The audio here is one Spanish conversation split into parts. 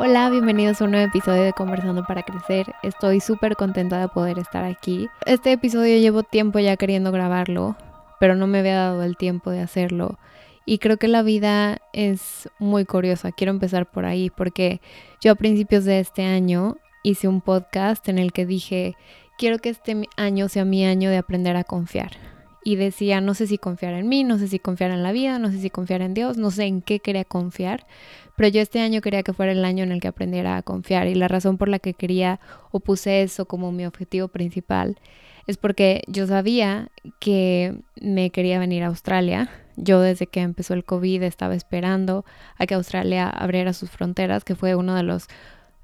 Hola, bienvenidos a un nuevo episodio de Conversando para Crecer. Estoy súper contenta de poder estar aquí. Este episodio llevo tiempo ya queriendo grabarlo, pero no me había dado el tiempo de hacerlo. Y creo que la vida es muy curiosa. Quiero empezar por ahí porque yo a principios de este año hice un podcast en el que dije, quiero que este año sea mi año de aprender a confiar. Y decía, no sé si confiar en mí, no sé si confiar en la vida, no sé si confiar en Dios, no sé en qué quería confiar, pero yo este año quería que fuera el año en el que aprendiera a confiar. Y la razón por la que quería o puse eso como mi objetivo principal es porque yo sabía que me quería venir a Australia. Yo desde que empezó el COVID estaba esperando a que Australia abriera sus fronteras, que fue uno de los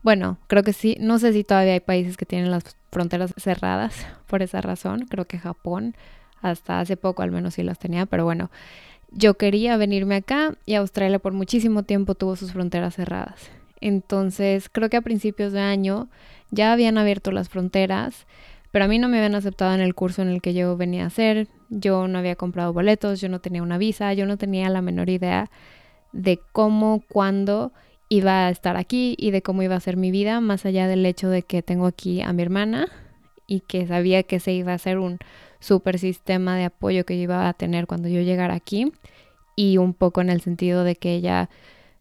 bueno, creo que sí. No sé si todavía hay países que tienen las fronteras cerradas por esa razón. Creo que Japón hasta hace poco al menos sí las tenía, pero bueno, yo quería venirme acá y Australia por muchísimo tiempo tuvo sus fronteras cerradas. Entonces, creo que a principios de año ya habían abierto las fronteras, pero a mí no me habían aceptado en el curso en el que yo venía a hacer. Yo no había comprado boletos, yo no tenía una visa, yo no tenía la menor idea de cómo, cuándo iba a estar aquí y de cómo iba a ser mi vida, más allá del hecho de que tengo aquí a mi hermana y que sabía que se iba a hacer un super sistema de apoyo que yo iba a tener cuando yo llegara aquí y un poco en el sentido de que ella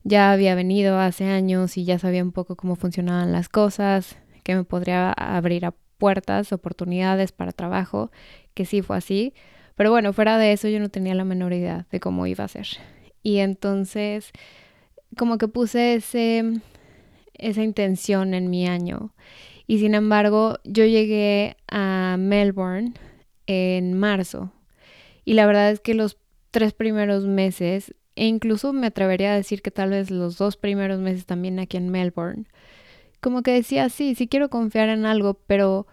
ya había venido hace años y ya sabía un poco cómo funcionaban las cosas, que me podría abrir a puertas, oportunidades para trabajo, que sí fue así. Pero bueno, fuera de eso yo no tenía la menor idea de cómo iba a ser. Y entonces como que puse ese, esa intención en mi año. Y sin embargo, yo llegué a Melbourne en marzo. Y la verdad es que los tres primeros meses, e incluso me atrevería a decir que tal vez los dos primeros meses también aquí en Melbourne, como que decía, sí, sí quiero confiar en algo, pero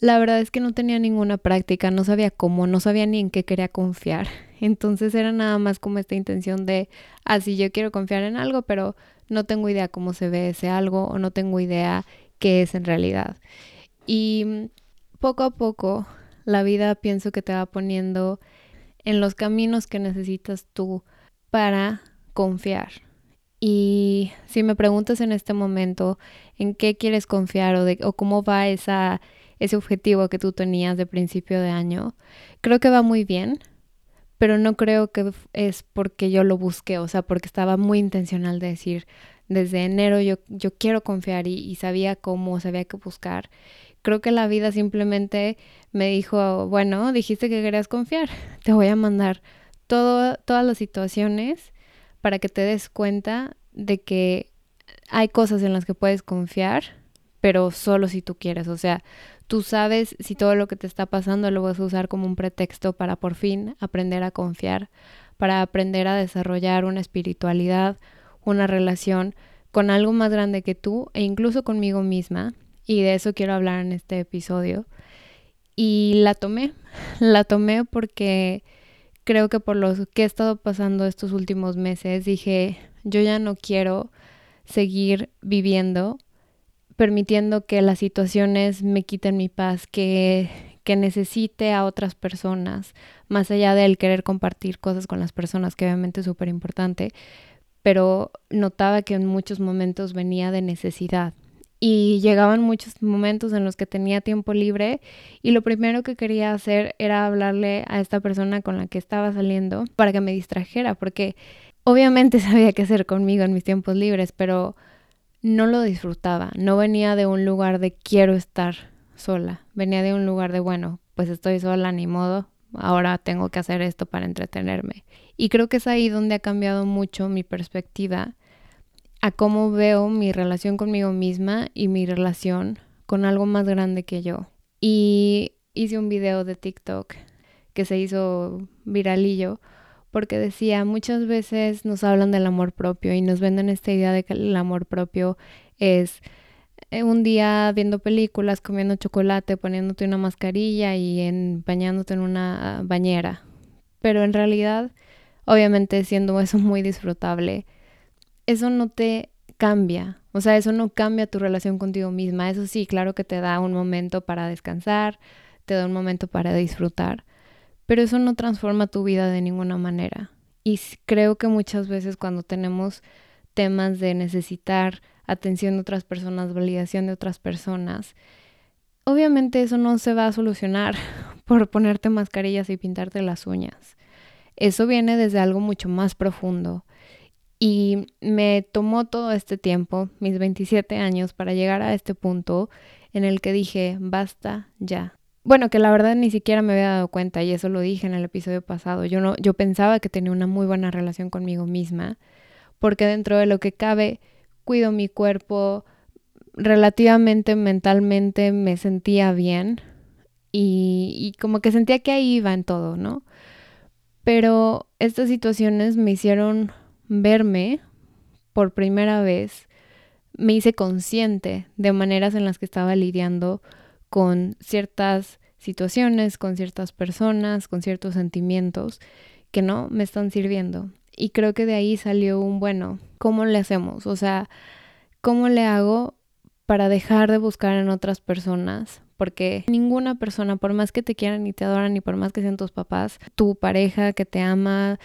la verdad es que no tenía ninguna práctica, no sabía cómo, no sabía ni en qué quería confiar. Entonces era nada más como esta intención de, ah, yo quiero confiar en algo, pero no tengo idea cómo se ve ese algo o no tengo idea qué es en realidad. Y poco a poco la vida pienso que te va poniendo en los caminos que necesitas tú para confiar. Y si me preguntas en este momento en qué quieres confiar o, de, cómo va esa ese objetivo que tú tenías de principio de año, creo que va muy bien, pero no creo que es porque yo lo busqué, o sea, porque estaba muy intencional de decir, desde enero yo, yo quiero confiar y, sabía cómo, sabía qué buscar. Creo que la vida simplemente me dijo, bueno, dijiste que querías confiar, te voy a mandar todo, todas las situaciones para que te des cuenta de que hay cosas en las que puedes confiar, pero solo si tú quieres. O sea, Tú sabes si todo lo que te está pasando lo vas a usar como un pretexto para por fin aprender a confiar, para aprender a desarrollar una espiritualidad, una relación con algo más grande que tú e incluso conmigo misma. Y de eso quiero hablar en este episodio. Y la tomé, la tomé porque creo que por lo que he estado pasando estos últimos meses dije, yo ya no quiero seguir viviendo permitiendo que las situaciones me quiten mi paz, que, que necesite a otras personas, más allá del querer compartir cosas con las personas, que obviamente es súper importante, pero notaba que en muchos momentos venía de necesidad. Y llegaban muchos momentos en los que tenía tiempo libre y lo primero que quería hacer era hablarle a esta persona con la que estaba saliendo para que me distrajera, porque obviamente sabía qué hacer conmigo en mis tiempos libres, pero no lo disfrutaba, no venía de un lugar de quiero estar sola, venía de un lugar de bueno, pues estoy sola, ni modo, ahora tengo que hacer esto para entretenerme. Y creo que es ahí donde ha cambiado mucho mi perspectiva a cómo veo mi relación conmigo misma y mi relación con algo más grande que yo. Y hice un video de TikTok que se hizo viralillo porque decía, muchas veces nos hablan del amor propio y nos venden esta idea de que el amor propio es eh, un día viendo películas, comiendo chocolate, poniéndote una mascarilla y en, bañándote en una bañera. Pero en realidad, obviamente siendo eso muy disfrutable, eso no te cambia. O sea, eso no cambia tu relación contigo misma. Eso sí, claro que te da un momento para descansar, te da un momento para disfrutar pero eso no transforma tu vida de ninguna manera. Y creo que muchas veces cuando tenemos temas de necesitar atención de otras personas, validación de otras personas. Obviamente eso no se va a solucionar por ponerte mascarillas y pintarte las uñas. Eso viene desde algo mucho más profundo. Y me tomó todo este tiempo, mis 27 años, para llegar a este punto en el que dije, basta ya. Bueno, que la verdad ni siquiera me había dado cuenta y eso lo dije en el episodio pasado. Yo no yo pensaba que tenía una muy buena relación conmigo misma, porque dentro de lo que cabe cuido mi cuerpo, relativamente mentalmente me sentía bien y, y como que sentía que ahí iba en todo, ¿no? Pero estas situaciones me hicieron verme por primera vez, me hice consciente de maneras en las que estaba lidiando con ciertas situaciones, con ciertas personas, con ciertos sentimientos que no me están sirviendo. Y creo que de ahí salió un bueno, ¿cómo le hacemos? O sea, ¿cómo le hago para dejar de buscar en otras personas? Porque ninguna persona, por más que te quieran y te adoran y por más que sean tus papás, tu pareja que te ama,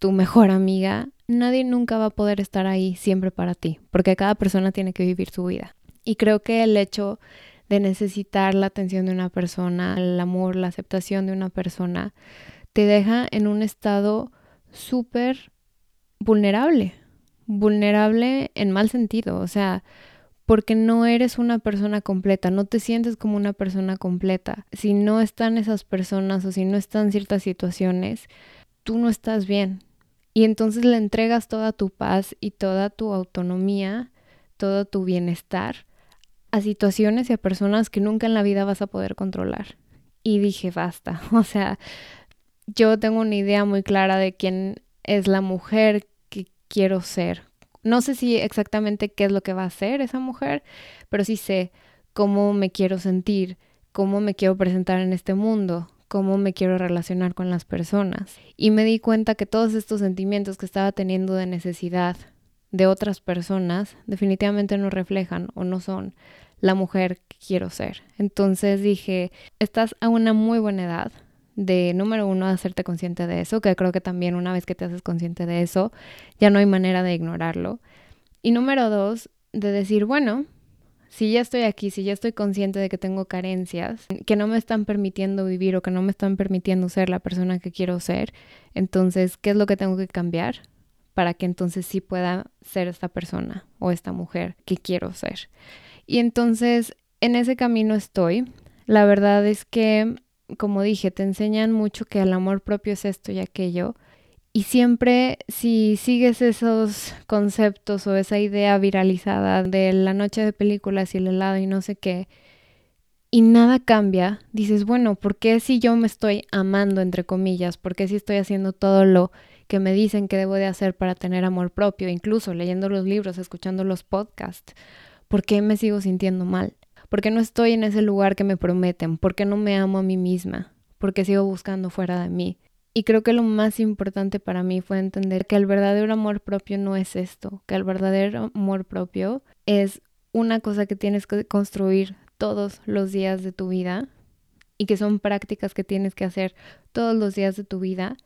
tu mejor amiga, nadie nunca va a poder estar ahí siempre para ti, porque cada persona tiene que vivir su vida. Y creo que el hecho de necesitar la atención de una persona, el amor, la aceptación de una persona, te deja en un estado súper vulnerable, vulnerable en mal sentido, o sea, porque no eres una persona completa, no te sientes como una persona completa. Si no están esas personas o si no están ciertas situaciones, tú no estás bien. Y entonces le entregas toda tu paz y toda tu autonomía, todo tu bienestar a situaciones y a personas que nunca en la vida vas a poder controlar. Y dije, basta. O sea, yo tengo una idea muy clara de quién es la mujer que quiero ser. No sé si exactamente qué es lo que va a ser esa mujer, pero sí sé cómo me quiero sentir, cómo me quiero presentar en este mundo, cómo me quiero relacionar con las personas. Y me di cuenta que todos estos sentimientos que estaba teniendo de necesidad de otras personas definitivamente no reflejan o no son la mujer que quiero ser. Entonces dije, estás a una muy buena edad de, número uno, hacerte consciente de eso, que creo que también una vez que te haces consciente de eso, ya no hay manera de ignorarlo. Y número dos, de decir, bueno, si ya estoy aquí, si ya estoy consciente de que tengo carencias que no me están permitiendo vivir o que no me están permitiendo ser la persona que quiero ser, entonces, ¿qué es lo que tengo que cambiar? para que entonces sí pueda ser esta persona o esta mujer que quiero ser. Y entonces en ese camino estoy. La verdad es que, como dije, te enseñan mucho que el amor propio es esto y aquello. Y siempre si sigues esos conceptos o esa idea viralizada de la noche de películas y el helado y no sé qué, y nada cambia, dices, bueno, ¿por qué si yo me estoy amando, entre comillas? ¿Por qué si estoy haciendo todo lo que me dicen que debo de hacer para tener amor propio, incluso leyendo los libros, escuchando los podcasts? ¿Por qué me sigo sintiendo mal? ¿Por qué no estoy en ese lugar que me prometen? ¿Por qué no me amo a mí misma? ¿Por qué sigo buscando fuera de mí? Y creo que lo más importante para mí fue entender que el verdadero amor propio no es esto, que el verdadero amor propio es una cosa que tienes que construir todos los días de tu vida y que son prácticas que tienes que hacer todos los días de tu vida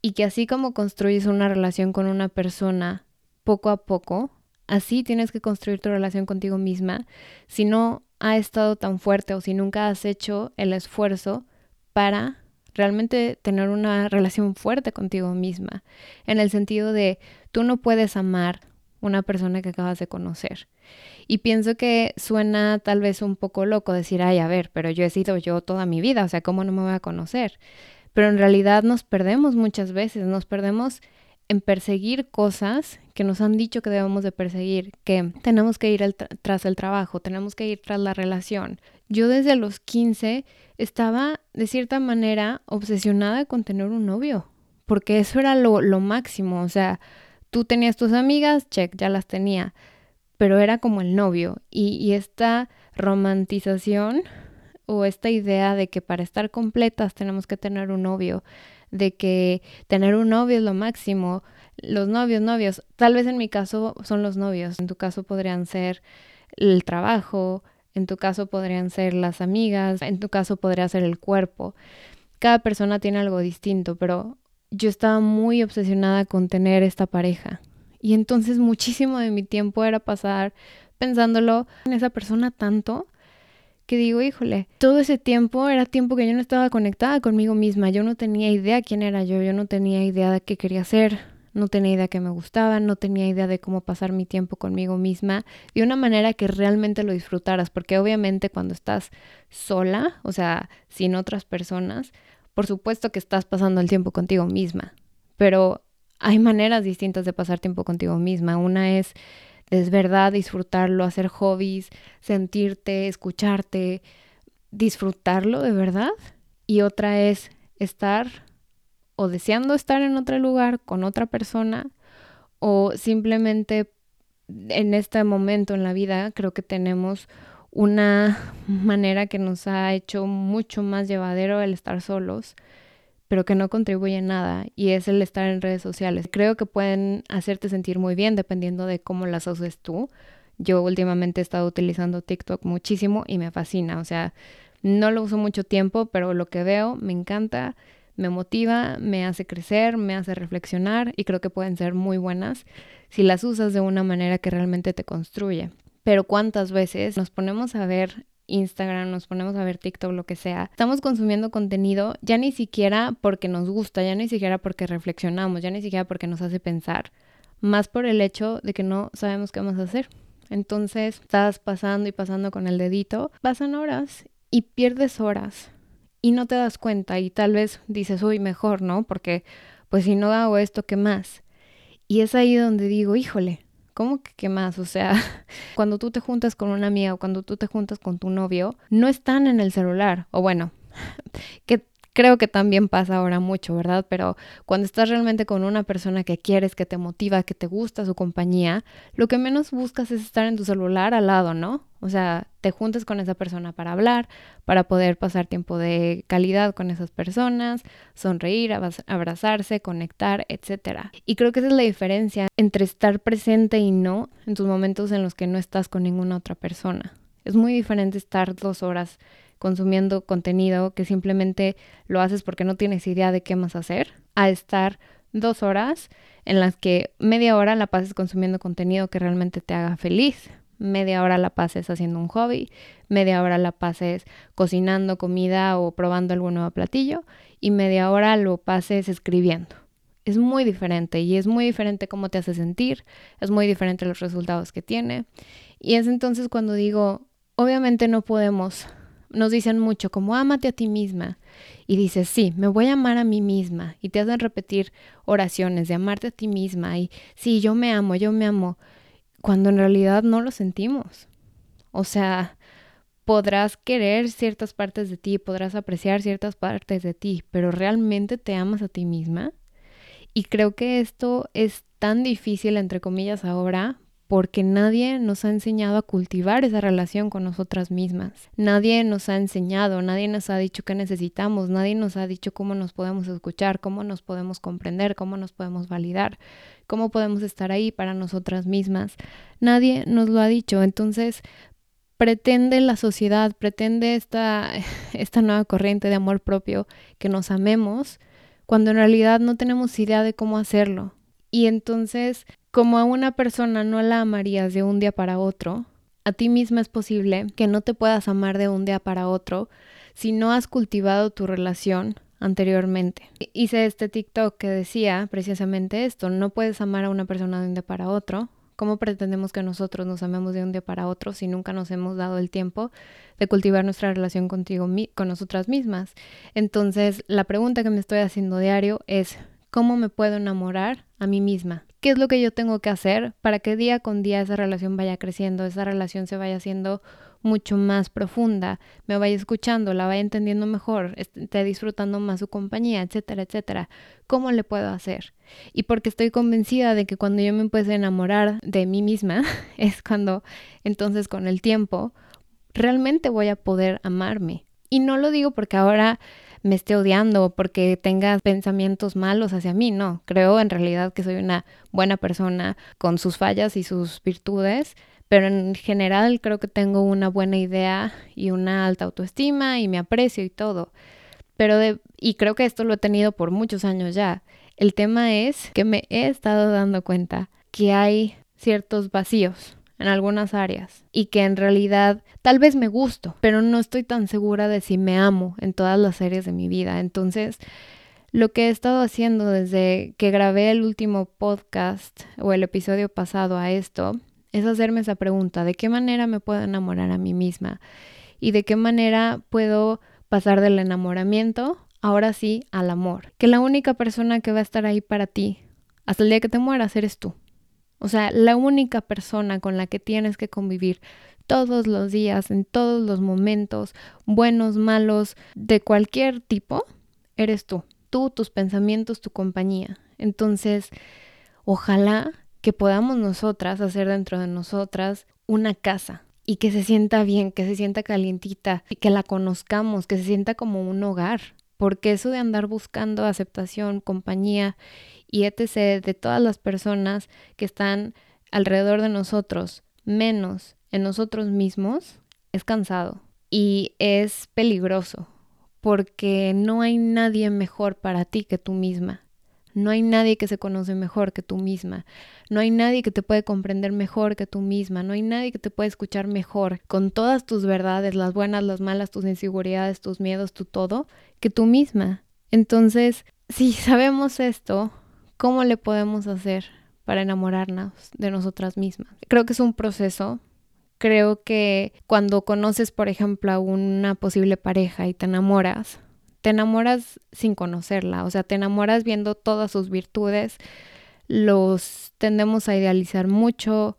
y que así como construyes una relación con una persona poco a poco, Así tienes que construir tu relación contigo misma. Si no ha estado tan fuerte o si nunca has hecho el esfuerzo para realmente tener una relación fuerte contigo misma, en el sentido de tú no puedes amar una persona que acabas de conocer. Y pienso que suena tal vez un poco loco decir, ay, a ver, pero yo he sido yo toda mi vida, o sea, ¿cómo no me voy a conocer? Pero en realidad nos perdemos muchas veces, nos perdemos en perseguir cosas que nos han dicho que debemos de perseguir, que tenemos que ir tras el trabajo, tenemos que ir tras la relación. Yo desde los 15 estaba de cierta manera obsesionada con tener un novio, porque eso era lo, lo máximo, o sea, tú tenías tus amigas, check, ya las tenía, pero era como el novio y, y esta romantización o esta idea de que para estar completas tenemos que tener un novio de que tener un novio es lo máximo. Los novios, novios, tal vez en mi caso son los novios, en tu caso podrían ser el trabajo, en tu caso podrían ser las amigas, en tu caso podría ser el cuerpo. Cada persona tiene algo distinto, pero yo estaba muy obsesionada con tener esta pareja. Y entonces muchísimo de mi tiempo era pasar pensándolo en esa persona tanto que digo, híjole, todo ese tiempo era tiempo que yo no estaba conectada conmigo misma, yo no tenía idea quién era yo, yo no tenía idea de qué quería hacer, no tenía idea que me gustaba, no tenía idea de cómo pasar mi tiempo conmigo misma de una manera que realmente lo disfrutaras, porque obviamente cuando estás sola, o sea, sin otras personas, por supuesto que estás pasando el tiempo contigo misma, pero hay maneras distintas de pasar tiempo contigo misma. Una es es verdad disfrutarlo, hacer hobbies, sentirte, escucharte, disfrutarlo de verdad. Y otra es estar o deseando estar en otro lugar con otra persona o simplemente en este momento en la vida creo que tenemos una manera que nos ha hecho mucho más llevadero el estar solos pero que no contribuye nada y es el estar en redes sociales. Creo que pueden hacerte sentir muy bien dependiendo de cómo las uses tú. Yo últimamente he estado utilizando TikTok muchísimo y me fascina, o sea, no lo uso mucho tiempo, pero lo que veo me encanta, me motiva, me hace crecer, me hace reflexionar y creo que pueden ser muy buenas si las usas de una manera que realmente te construye. Pero cuántas veces nos ponemos a ver Instagram, nos ponemos a ver TikTok, lo que sea, estamos consumiendo contenido ya ni siquiera porque nos gusta, ya ni siquiera porque reflexionamos, ya ni siquiera porque nos hace pensar, más por el hecho de que no sabemos qué vamos a hacer. Entonces estás pasando y pasando con el dedito, pasan horas y pierdes horas y no te das cuenta y tal vez dices, uy, mejor, ¿no? Porque pues si no hago esto, ¿qué más? Y es ahí donde digo, híjole, ¿Cómo que qué más? O sea, cuando tú te juntas con una amiga o cuando tú te juntas con tu novio, no están en el celular. O bueno, que creo que también pasa ahora mucho, ¿verdad? Pero cuando estás realmente con una persona que quieres, que te motiva, que te gusta su compañía, lo que menos buscas es estar en tu celular al lado, ¿no? O sea, te juntas con esa persona para hablar, para poder pasar tiempo de calidad con esas personas, sonreír, abrazarse, conectar, etc. Y creo que esa es la diferencia entre estar presente y no en tus momentos en los que no estás con ninguna otra persona. Es muy diferente estar dos horas consumiendo contenido que simplemente lo haces porque no tienes idea de qué más hacer, a estar dos horas en las que media hora la pases consumiendo contenido que realmente te haga feliz, media hora la pases haciendo un hobby, media hora la pases cocinando comida o probando algún nuevo platillo y media hora lo pases escribiendo. Es muy diferente y es muy diferente cómo te hace sentir, es muy diferente los resultados que tiene. Y es entonces cuando digo, obviamente no podemos nos dicen mucho como ámate a ti misma y dices, sí, me voy a amar a mí misma y te hacen repetir oraciones de amarte a ti misma y sí, yo me amo, yo me amo, cuando en realidad no lo sentimos. O sea, podrás querer ciertas partes de ti, podrás apreciar ciertas partes de ti, pero realmente te amas a ti misma. Y creo que esto es tan difícil, entre comillas, ahora, porque nadie nos ha enseñado a cultivar esa relación con nosotras mismas. Nadie nos ha enseñado, nadie nos ha dicho qué necesitamos, nadie nos ha dicho cómo nos podemos escuchar, cómo nos podemos comprender, cómo nos podemos validar, cómo podemos estar ahí para nosotras mismas. Nadie nos lo ha dicho. Entonces, pretende la sociedad, pretende esta, esta nueva corriente de amor propio que nos amemos, cuando en realidad no tenemos idea de cómo hacerlo. Y entonces como a una persona no la amarías de un día para otro, a ti misma es posible que no te puedas amar de un día para otro si no has cultivado tu relación anteriormente. Hice este TikTok que decía precisamente esto, no puedes amar a una persona de un día para otro. ¿Cómo pretendemos que nosotros nos amemos de un día para otro si nunca nos hemos dado el tiempo de cultivar nuestra relación contigo, con nosotras mismas? Entonces, la pregunta que me estoy haciendo diario es, ¿cómo me puedo enamorar a mí misma? qué es lo que yo tengo que hacer para que día con día esa relación vaya creciendo, esa relación se vaya haciendo mucho más profunda, me vaya escuchando, la vaya entendiendo mejor, esté disfrutando más su compañía, etcétera, etcétera. ¿Cómo le puedo hacer? Y porque estoy convencida de que cuando yo me empiece a enamorar de mí misma, es cuando entonces con el tiempo realmente voy a poder amarme. Y no lo digo porque ahora me esté odiando porque tenga pensamientos malos hacia mí, no, creo en realidad que soy una buena persona con sus fallas y sus virtudes, pero en general creo que tengo una buena idea y una alta autoestima y me aprecio y todo. Pero de, y creo que esto lo he tenido por muchos años ya. El tema es que me he estado dando cuenta que hay ciertos vacíos en algunas áreas y que en realidad tal vez me gusto, pero no estoy tan segura de si me amo en todas las áreas de mi vida. Entonces, lo que he estado haciendo desde que grabé el último podcast o el episodio pasado a esto es hacerme esa pregunta, ¿de qué manera me puedo enamorar a mí misma? ¿Y de qué manera puedo pasar del enamoramiento, ahora sí, al amor? Que la única persona que va a estar ahí para ti hasta el día que te mueras eres tú. O sea, la única persona con la que tienes que convivir todos los días, en todos los momentos, buenos, malos, de cualquier tipo, eres tú. Tú, tus pensamientos, tu compañía. Entonces, ojalá que podamos nosotras hacer dentro de nosotras una casa y que se sienta bien, que se sienta calientita y que la conozcamos, que se sienta como un hogar. Porque eso de andar buscando aceptación, compañía y etc. de todas las personas que están alrededor de nosotros, menos en nosotros mismos, es cansado y es peligroso porque no hay nadie mejor para ti que tú misma. No hay nadie que se conoce mejor que tú misma. No hay nadie que te puede comprender mejor que tú misma. No hay nadie que te puede escuchar mejor con todas tus verdades, las buenas, las malas, tus inseguridades, tus miedos, tu todo, que tú misma. Entonces, si sabemos esto, ¿Cómo le podemos hacer para enamorarnos de nosotras mismas? Creo que es un proceso. Creo que cuando conoces, por ejemplo, a una posible pareja y te enamoras, te enamoras sin conocerla, o sea, te enamoras viendo todas sus virtudes, los tendemos a idealizar mucho,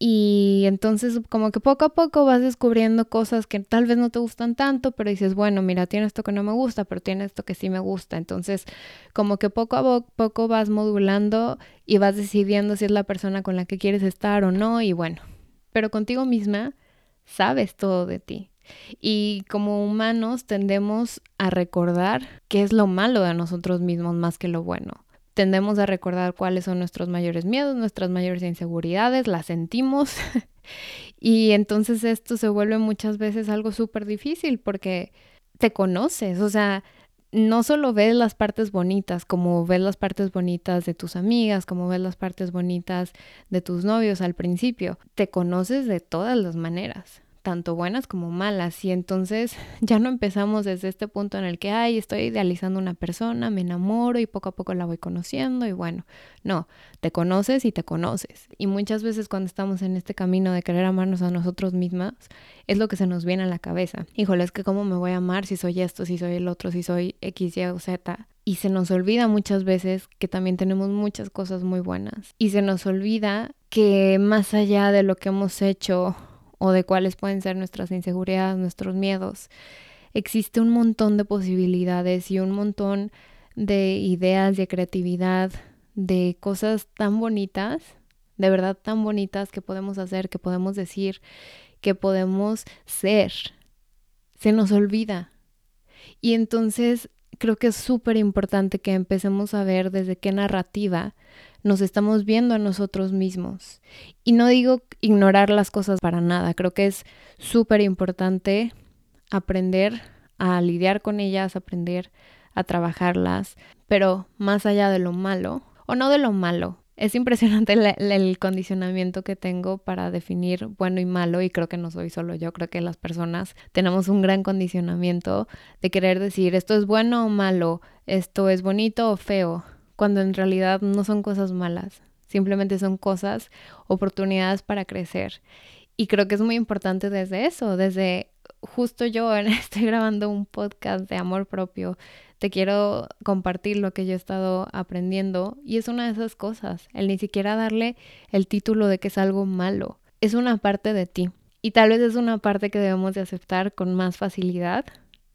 y entonces como que poco a poco vas descubriendo cosas que tal vez no te gustan tanto, pero dices, bueno, mira, tiene esto que no me gusta, pero tiene esto que sí me gusta. Entonces como que poco a poco vas modulando y vas decidiendo si es la persona con la que quieres estar o no. Y bueno, pero contigo misma sabes todo de ti. Y como humanos tendemos a recordar qué es lo malo de nosotros mismos más que lo bueno tendemos a recordar cuáles son nuestros mayores miedos, nuestras mayores inseguridades, las sentimos. Y entonces esto se vuelve muchas veces algo súper difícil porque te conoces, o sea, no solo ves las partes bonitas, como ves las partes bonitas de tus amigas, como ves las partes bonitas de tus novios al principio, te conoces de todas las maneras tanto buenas como malas. Y entonces ya no empezamos desde este punto en el que, ay, estoy idealizando una persona, me enamoro y poco a poco la voy conociendo y bueno, no, te conoces y te conoces. Y muchas veces cuando estamos en este camino de querer amarnos a nosotros mismas, es lo que se nos viene a la cabeza. Híjole, es que cómo me voy a amar si soy esto, si soy el otro, si soy X, Y o Z. Y se nos olvida muchas veces que también tenemos muchas cosas muy buenas. Y se nos olvida que más allá de lo que hemos hecho o de cuáles pueden ser nuestras inseguridades, nuestros miedos. Existe un montón de posibilidades y un montón de ideas, de creatividad, de cosas tan bonitas, de verdad tan bonitas que podemos hacer, que podemos decir, que podemos ser. Se nos olvida. Y entonces creo que es súper importante que empecemos a ver desde qué narrativa nos estamos viendo a nosotros mismos. Y no digo ignorar las cosas para nada, creo que es súper importante aprender a lidiar con ellas, aprender a trabajarlas, pero más allá de lo malo, o no de lo malo, es impresionante el, condicionamiento que tengo para definir bueno y malo y creo que no soy solo yo, creo que las personas tenemos un gran condicionamiento de querer decir esto es bueno o malo, esto es bonito o feo, cuando en realidad no son cosas malas, simplemente son cosas, oportunidades para crecer. Y creo que es muy importante desde eso, desde justo yo estoy grabando un podcast de amor propio, te quiero compartir lo que yo he estado aprendiendo y es una de esas cosas, el ni siquiera darle el título de que es algo malo, es una parte de ti y tal vez es una parte que debemos de aceptar con más facilidad.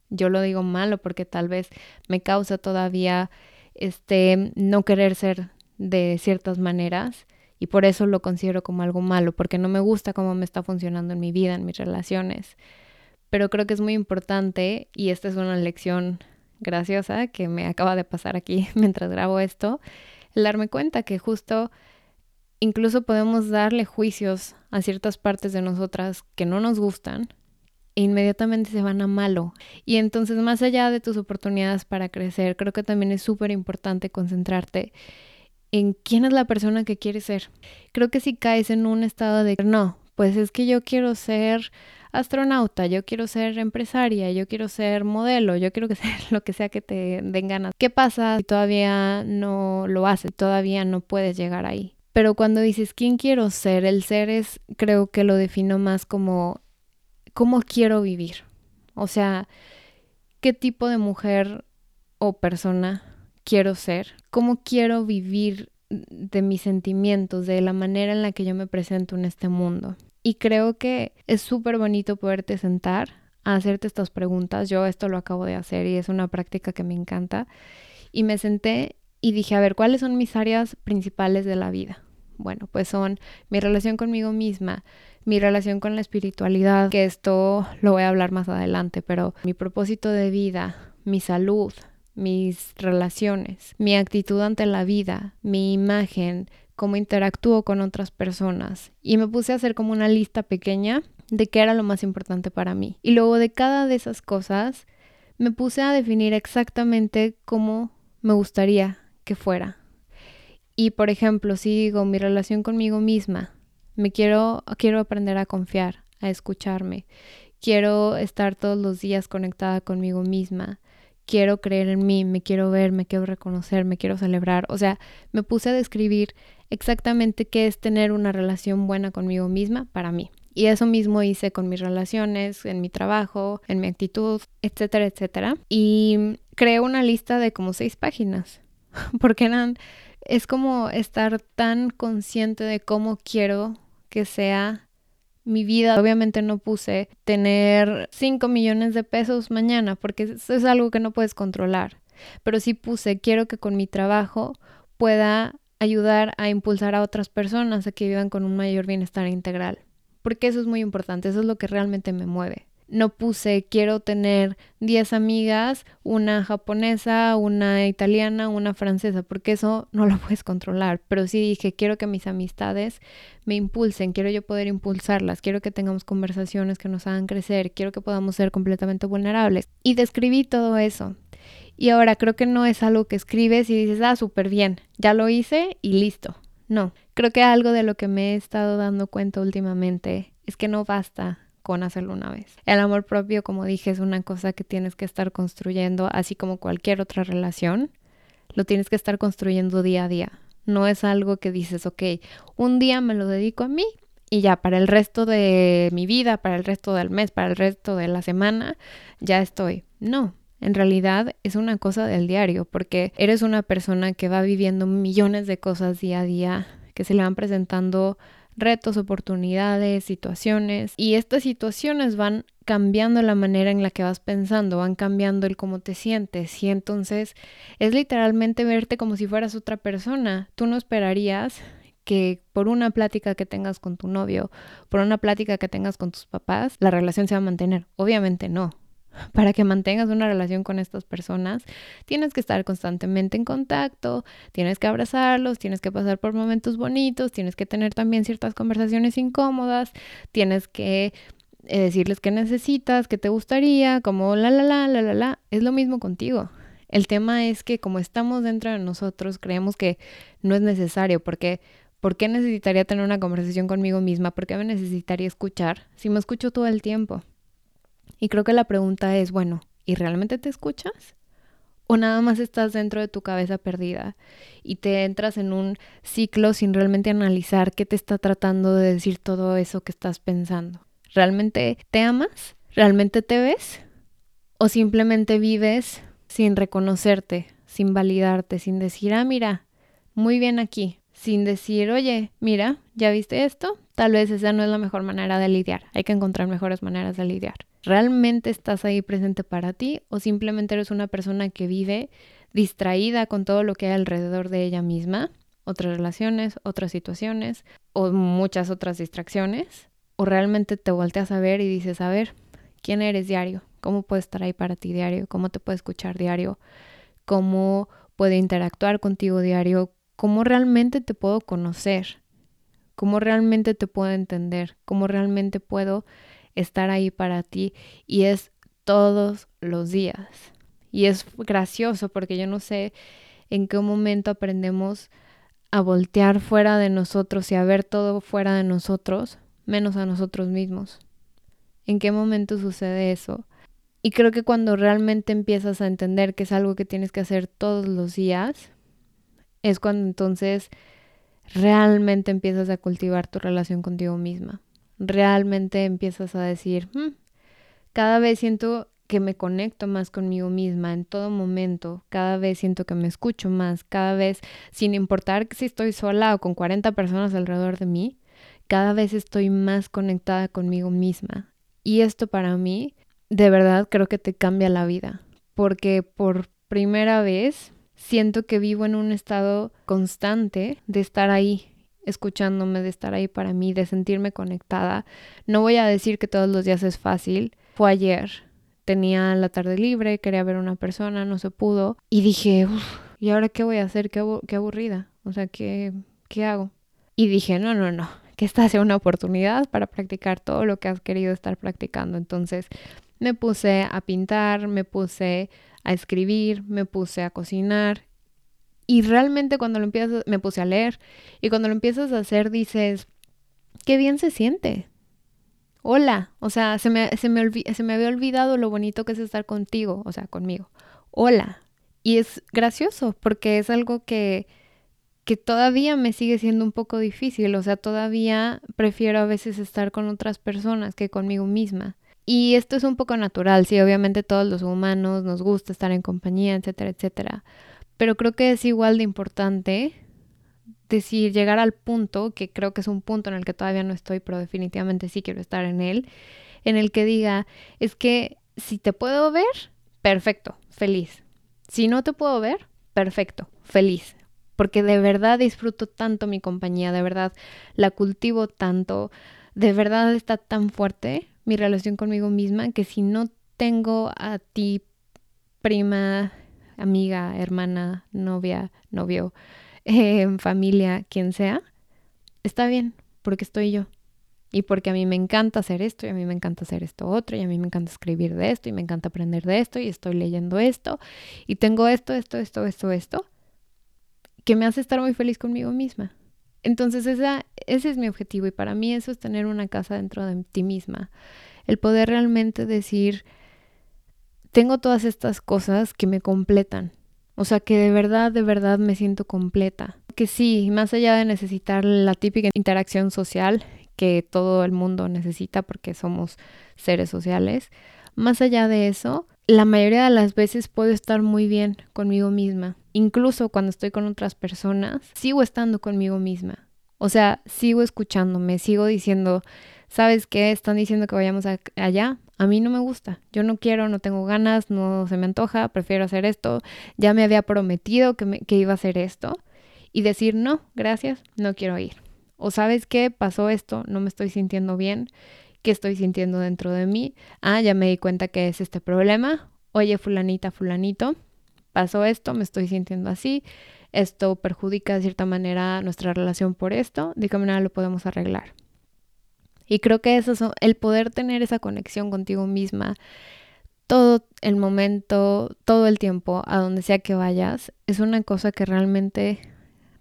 Yo lo digo malo porque tal vez me causa todavía este, no querer ser de ciertas maneras y por eso lo considero como algo malo, porque no me gusta cómo me está funcionando en mi vida, en mis relaciones. Pero creo que es muy importante y esta es una lección graciosa que me acaba de pasar aquí mientras grabo esto, el darme cuenta que justo incluso podemos darle juicios a ciertas partes de nosotras que no nos gustan e inmediatamente se van a malo. Y entonces, más allá de tus oportunidades para crecer, creo que también es súper importante concentrarte en quién es la persona que quieres ser. Creo que si caes en un estado de no, pues es que yo quiero ser astronauta, yo quiero ser empresaria, yo quiero ser modelo, yo quiero que sea lo que sea que te den ganas. ¿Qué pasa si todavía no lo haces, todavía no puedes llegar ahí? Pero cuando dices quién quiero ser, el ser es, creo que lo defino más como cómo quiero vivir. O sea, qué tipo de mujer o persona quiero ser, cómo quiero vivir de mis sentimientos, de la manera en la que yo me presento en este mundo. Y creo que es súper bonito poderte sentar a hacerte estas preguntas. Yo esto lo acabo de hacer y es una práctica que me encanta. Y me senté y dije, a ver, ¿cuáles son mis áreas principales de la vida? Bueno, pues son mi relación conmigo misma, mi relación con la espiritualidad, que esto lo voy a hablar más adelante, pero mi propósito de vida, mi salud, mis relaciones, mi actitud ante la vida, mi imagen, cómo interactúo con otras personas. Y me puse a hacer como una lista pequeña de qué era lo más importante para mí. Y luego de cada de esas cosas me puse a definir exactamente cómo me gustaría que fuera. Y por ejemplo, si digo mi relación conmigo misma, me quiero quiero aprender a confiar, a escucharme. Quiero estar todos los días conectada conmigo misma quiero creer en mí, me quiero ver, me quiero reconocer, me quiero celebrar. O sea, me puse a describir exactamente qué es tener una relación buena conmigo misma para mí. Y eso mismo hice con mis relaciones, en mi trabajo, en mi actitud, etcétera, etcétera. Y creé una lista de como seis páginas, porque eran, es como estar tan consciente de cómo quiero que sea mi vida. Obviamente no puse tener 5 millones de pesos mañana porque eso es algo que no puedes controlar. Pero sí puse, quiero que con mi trabajo pueda ayudar a impulsar a otras personas a que vivan con un mayor bienestar integral. Porque eso es muy importante, eso es lo que realmente me mueve no puse quiero tener 10 amigas, una japonesa, una italiana, una francesa, porque eso no lo puedes controlar, pero sí dije quiero que mis amistades me impulsen, quiero yo poder impulsarlas, quiero que tengamos conversaciones que nos hagan crecer, quiero que podamos ser completamente vulnerables. Y describí todo eso. Y ahora creo que no es algo que escribes y dices, ah, súper bien, ya lo hice y listo. No, creo que algo de lo que me he estado dando cuenta últimamente es que no basta con hacerlo una vez. El amor propio, como dije, es una cosa que tienes que estar construyendo, así como cualquier otra relación, lo tienes que estar construyendo día a día. No es algo que dices, ok, un día me lo dedico a mí y ya para el resto de mi vida, para el resto del mes, para el resto de la semana, ya estoy. No, en realidad es una cosa del diario, porque eres una persona que va viviendo millones de cosas día a día, que se le van presentando retos, oportunidades, situaciones y estas situaciones van cambiando la manera en la que vas pensando, van cambiando el cómo te sientes y entonces es literalmente verte como si fueras otra persona. Tú no esperarías que por una plática que tengas con tu novio, por una plática que tengas con tus papás, la relación se va a mantener. Obviamente no para que mantengas una relación con estas personas, tienes que estar constantemente en contacto, tienes que abrazarlos, tienes que pasar por momentos bonitos, tienes que tener también ciertas conversaciones incómodas, tienes que eh, decirles qué necesitas, qué te gustaría, como la, la, la, la, la, la. Es lo mismo contigo. El tema es que como estamos dentro de nosotros, creemos que no es necesario, porque ¿por qué necesitaría tener una conversación conmigo misma? ¿Por qué me necesitaría escuchar si me escucho todo el tiempo? Y creo que la pregunta es, bueno, ¿y realmente te escuchas? ¿O nada más estás dentro de tu cabeza perdida y te entras en un ciclo sin realmente analizar qué te está tratando de decir todo eso que estás pensando? ¿Realmente te amas? ¿Realmente te ves? ¿O simplemente vives sin reconocerte, sin validarte, sin decir, ah, mira, muy bien aquí, sin decir, oye, mira, ¿ya viste esto? Tal vez esa no es la mejor manera de lidiar, hay que encontrar mejores maneras de lidiar. ¿Realmente estás ahí presente para ti o simplemente eres una persona que vive distraída con todo lo que hay alrededor de ella misma? Otras relaciones, otras situaciones o muchas otras distracciones. ¿O realmente te volteas a ver y dices, a ver, ¿quién eres diario? ¿Cómo puedo estar ahí para ti diario? ¿Cómo te puedo escuchar diario? ¿Cómo puedo interactuar contigo diario? ¿Cómo realmente te puedo conocer? ¿Cómo realmente te puedo entender? ¿Cómo realmente puedo estar ahí para ti y es todos los días. Y es gracioso porque yo no sé en qué momento aprendemos a voltear fuera de nosotros y a ver todo fuera de nosotros, menos a nosotros mismos. ¿En qué momento sucede eso? Y creo que cuando realmente empiezas a entender que es algo que tienes que hacer todos los días, es cuando entonces realmente empiezas a cultivar tu relación contigo misma. Realmente empiezas a decir, hmm, cada vez siento que me conecto más conmigo misma en todo momento, cada vez siento que me escucho más, cada vez, sin importar si estoy sola o con 40 personas alrededor de mí, cada vez estoy más conectada conmigo misma. Y esto para mí, de verdad, creo que te cambia la vida, porque por primera vez siento que vivo en un estado constante de estar ahí, escuchándome, de estar ahí para mí, de sentirme conectada. No voy a decir que todos los días es fácil. Fue ayer. Tenía la tarde libre, quería ver a una persona, no se pudo. Y dije, ¿y ahora qué voy a hacer? Qué, aburrida. O sea, ¿qué, ¿qué hago? Y dije, no, no, no, que esta sea una oportunidad para practicar todo lo que has querido estar practicando. Entonces me puse a pintar, me puse a escribir, me puse a cocinar y realmente cuando lo empiezas, me puse a leer y cuando lo empiezas a hacer dices, qué bien se siente. Hola, o sea, se me, se me, se me había olvidado lo bonito que es estar contigo, o sea, conmigo. Hola. Y es gracioso porque es algo que, que todavía me sigue siendo un poco difícil, o sea, todavía prefiero a veces estar con otras personas que conmigo misma. Y esto es un poco natural, sí, obviamente todos los humanos nos gusta estar en compañía, etcétera, etcétera. Pero creo que es igual de importante decir, llegar al punto, que creo que es un punto en el que todavía no estoy, pero definitivamente sí quiero estar en él, en el que diga, es que si te puedo ver, perfecto, feliz. Si no te puedo ver, perfecto, feliz. Porque de verdad disfruto tanto mi compañía, de verdad la cultivo tanto, de verdad está tan fuerte mi relación conmigo misma que si no tengo a ti, prima, amiga, hermana, novia, novio, eh, familia, quien sea, está bien, porque estoy yo. Y porque a mí me encanta hacer esto, y a mí me encanta hacer esto otro, y a mí me encanta escribir de esto, y me encanta aprender de esto, y estoy leyendo esto, y tengo esto, esto, esto, esto, esto, que me hace estar muy feliz conmigo misma. Entonces esa, ese es mi objetivo, y para mí eso es tener una casa dentro de ti misma. El poder realmente decir, tengo todas estas cosas que me completan. O sea, que de verdad, de verdad me siento completa. Que sí, más allá de necesitar la típica interacción social que todo el mundo necesita porque somos seres sociales, más allá de eso, la mayoría de las veces puedo estar muy bien conmigo misma. Incluso cuando estoy con otras personas, sigo estando conmigo misma. O sea, sigo escuchándome, sigo diciendo, ¿sabes qué? Están diciendo que vayamos allá. A mí no me gusta. Yo no quiero, no tengo ganas, no se me antoja, prefiero hacer esto. Ya me había prometido que, que iba a hacer esto. Y decir, no, gracias, no quiero ir. O sabes qué, pasó esto, no me estoy sintiendo bien. ¿Qué estoy sintiendo dentro de mí? Ah, ya me di cuenta que es este problema. Oye, fulanita, fulanito, pasó esto, me estoy sintiendo así. Esto perjudica de cierta manera nuestra relación por esto. ¿De qué manera lo podemos arreglar? Y creo que eso es el poder tener esa conexión contigo misma todo el momento, todo el tiempo, a donde sea que vayas, es una cosa que realmente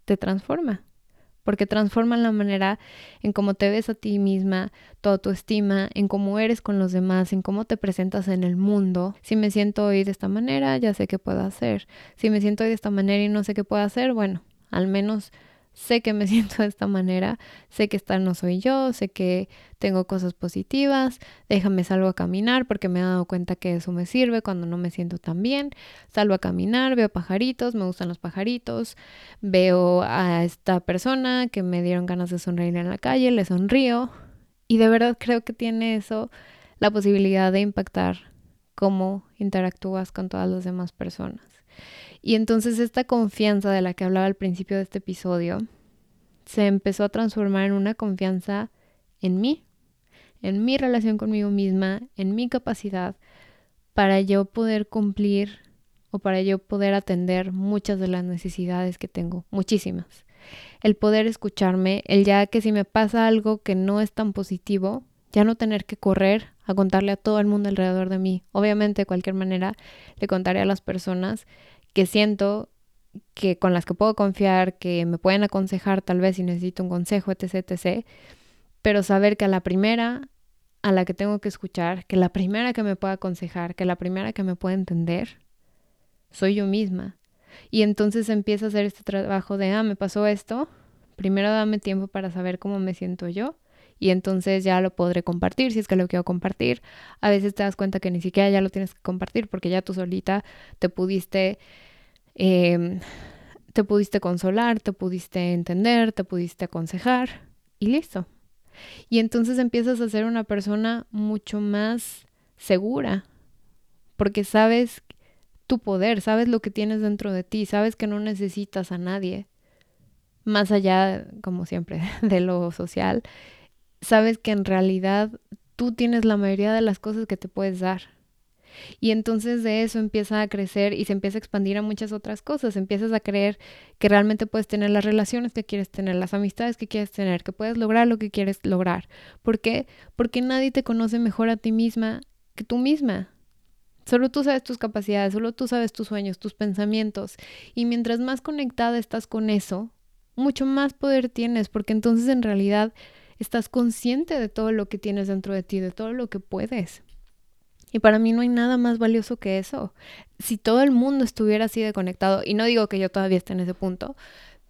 te transforma. Porque transforma la manera en cómo te ves a ti misma, toda tu estima, en cómo eres con los demás, en cómo te presentas en el mundo. Si me siento hoy de esta manera, ya sé qué puedo hacer. Si me siento hoy de esta manera y no sé qué puedo hacer, bueno, al menos sé que me siento de esta manera, sé que esta no soy yo, sé que tengo cosas positivas, déjame salgo a caminar porque me he dado cuenta que eso me sirve cuando no me siento tan bien, salgo a caminar, veo pajaritos, me gustan los pajaritos, veo a esta persona que me dieron ganas de sonreír en la calle, le sonrío y de verdad creo que tiene eso la posibilidad de impactar cómo interactúas con todas las demás personas. Y entonces esta confianza de la que hablaba al principio de este episodio se empezó a transformar en una confianza en mí, en mi relación conmigo misma, en mi capacidad para yo poder cumplir o para yo poder atender muchas de las necesidades que tengo, muchísimas. El poder escucharme, el ya que si me pasa algo que no es tan positivo, ya no tener que correr a contarle a todo el mundo alrededor de mí. Obviamente, de cualquier manera, le contaré a las personas que siento que con las que puedo confiar, que me pueden aconsejar tal vez si necesito un consejo, etc, etc. Pero saber que a la primera a la que tengo que escuchar, que la primera que me pueda aconsejar, que la primera que me pueda entender, soy yo misma. Y entonces empiezo a hacer este trabajo de, ah, me pasó esto, primero dame tiempo para saber cómo me siento yo y entonces ya lo podré compartir si es que lo quiero compartir. A veces te das cuenta que ni siquiera ya lo tienes que compartir porque ya tú solita te pudiste, em, te pudiste consolar, te pudiste entender, te pudiste aconsejar y listo. Y entonces empiezas a ser una persona mucho más segura porque sabes tu poder, sabes lo que tienes dentro de ti, sabes que no necesitas a nadie, más allá, como siempre, de lo social, sabes que en realidad tú tienes la mayoría de las cosas que te puedes dar. Y entonces de eso empieza a crecer y se empieza a expandir a muchas otras cosas. Empiezas a creer que realmente puedes tener las relaciones que quieres tener, las amistades que quieres tener, que puedes lograr lo que quieres lograr. ¿Por qué? Porque nadie te conoce mejor a ti misma que tú misma. Solo tú sabes tus capacidades, solo tú sabes tus sueños, tus pensamientos. Y mientras más conectada estás con eso, mucho más poder tienes, porque entonces en realidad estás consciente de todo lo que tienes dentro de ti, de todo lo que puedes. Y para mí no hay nada más valioso que eso. Si todo el mundo estuviera así de conectado, y no digo que yo todavía esté en ese punto,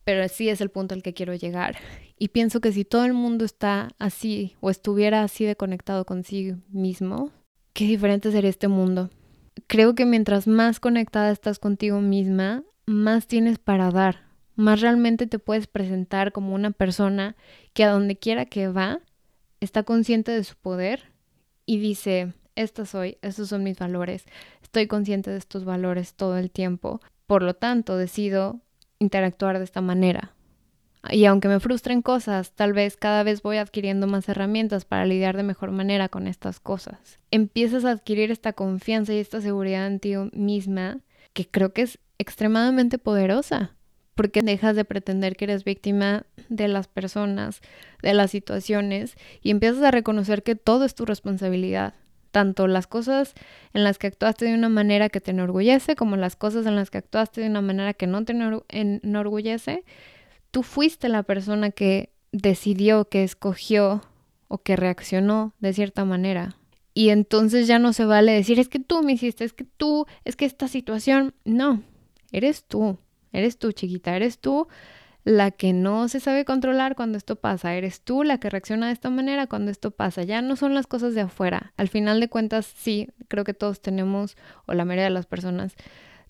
pero sí es el punto al que quiero llegar. Y pienso que si todo el mundo está así o estuviera así de conectado consigo mismo, qué diferente sería este mundo creo que mientras más conectada estás contigo misma, más tienes para dar, más realmente te puedes presentar como una persona que a donde quiera que va, está consciente de su poder y dice, esta soy, estos son mis valores, estoy consciente de estos valores todo el tiempo, por lo tanto decido interactuar de esta manera, y aunque me frustren cosas, tal vez cada vez voy adquiriendo más herramientas para lidiar de mejor manera con estas cosas. Empiezas a adquirir esta confianza y esta seguridad en ti misma que creo que es extremadamente poderosa, porque dejas de pretender que eres víctima de las personas, de las situaciones, y empiezas a reconocer que todo es tu responsabilidad. Tanto las cosas en las que actuaste de una manera que te enorgullece, como las cosas en las que actuaste de una manera que no te enorgullece, tú fuiste la persona que decidió, que escogió o que reaccionó de cierta manera. Y entonces ya no se vale decir, es que tú me hiciste, es que tú, es que esta situación, no, eres tú, eres tú chiquita, eres tú la que no se sabe controlar cuando esto pasa, eres tú la que reacciona de esta manera cuando esto pasa, ya no son las cosas de afuera. Al final de cuentas, sí, creo que todos tenemos, o la mayoría de las personas,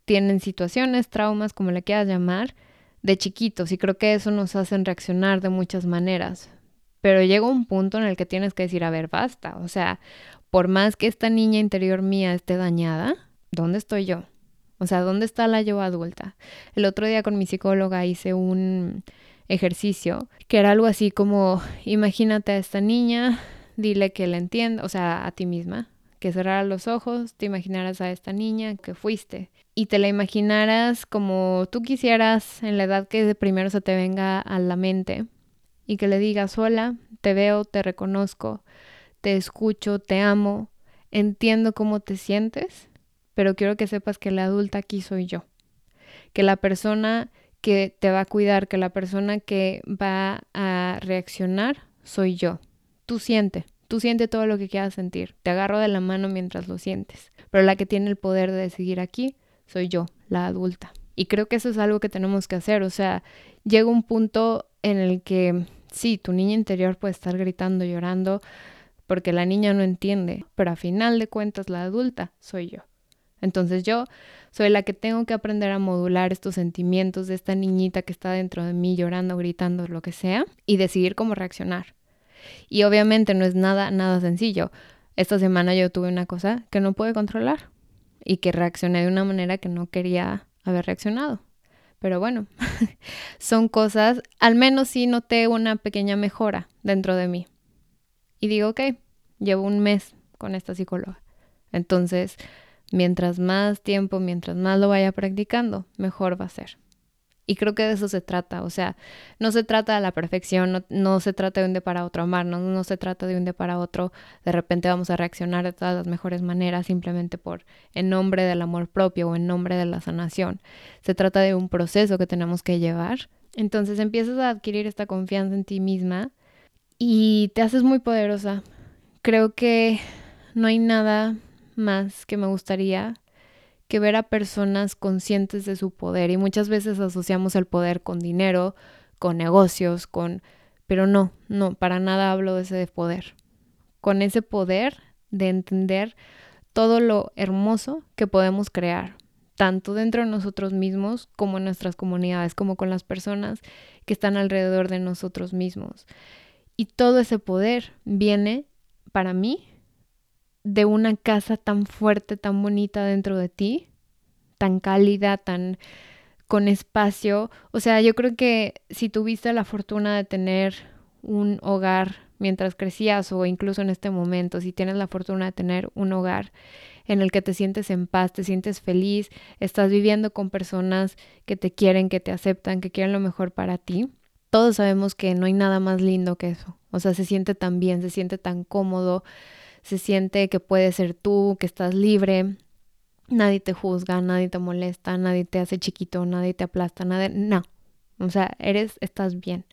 tienen situaciones, traumas, como le quieras llamar, de chiquitos y creo que eso nos hacen reaccionar de muchas maneras. Pero llega un punto en el que tienes que decir, a ver, basta. O sea, por más que esta niña interior mía esté dañada, ¿dónde estoy yo? O sea, ¿dónde está la yo adulta? El otro día con mi psicóloga hice un ejercicio que era algo así como, imagínate a esta niña, dile que la entienda, o sea, a ti misma, que cerraras los ojos, te imaginaras a esta niña que fuiste y te la imaginaras como tú quisieras en la edad que de primero se te venga a la mente y que le digas, hola, te veo, te reconozco, te escucho, te amo, entiendo cómo te sientes, pero quiero que sepas que la adulta aquí soy yo, que la persona que te va a cuidar, que la persona que va a reaccionar soy yo. Tú siente, tú siente todo lo que quieras sentir, te agarro de la mano mientras lo sientes, pero la que tiene el poder de decidir aquí soy yo, la adulta. Y creo que eso es algo que tenemos que hacer. O sea, llega un punto en el que sí, tu niña interior puede estar gritando, llorando, porque la niña no entiende, pero a final de cuentas la adulta soy yo. Entonces yo soy la que tengo que aprender a modular estos sentimientos de esta niñita que está dentro de mí llorando, gritando, lo que sea, y decidir cómo reaccionar. Y obviamente no es nada, nada sencillo. Esta semana yo tuve una cosa que no pude controlar y que reaccioné de una manera que no quería haber reaccionado. Pero bueno, son cosas, al menos sí noté una pequeña mejora dentro de mí. Y digo, ok, llevo un mes con esta psicóloga. Entonces, mientras más tiempo, mientras más lo vaya practicando, mejor va a ser. Y creo que de eso se trata, o sea, no se trata de la perfección, no, se trata de un día para otro amarnos, no, se trata de un día para otro, de repente vamos a reaccionar de todas las mejores maneras simplemente por en nombre del amor propio o en nombre de la sanación. Se trata de un proceso que tenemos que llevar. Entonces empiezas a adquirir esta confianza en ti misma y te haces muy poderosa. Creo que no hay nada más que me gustaría que ver a personas conscientes de su poder y muchas veces asociamos el poder con dinero, con negocios, con... Pero no, no, para nada hablo de ese poder. Con ese poder de entender todo lo hermoso que podemos crear, tanto dentro de nosotros mismos como en nuestras comunidades, como con las personas que están alrededor de nosotros mismos. Y todo ese poder viene, para mí, de una casa tan fuerte, tan bonita dentro de ti, tan cálida, tan con espacio. O sea, yo creo que si tuviste la fortuna de tener un hogar mientras crecías o incluso en este momento, si tienes la fortuna de tener un hogar en el que te sientes en paz, te sientes feliz, estás viviendo con personas que te quieren, que te aceptan, que quieren lo mejor para ti, todos sabemos que no hay nada más lindo que eso. O sea, se siente tan bien, se siente tan cómodo, se siente que puedes ser tú, que estás libre, nadie te juzga, nadie te molesta, nadie te hace chiquito, nadie te aplasta, nadie, no. O sea, eres, estás bien.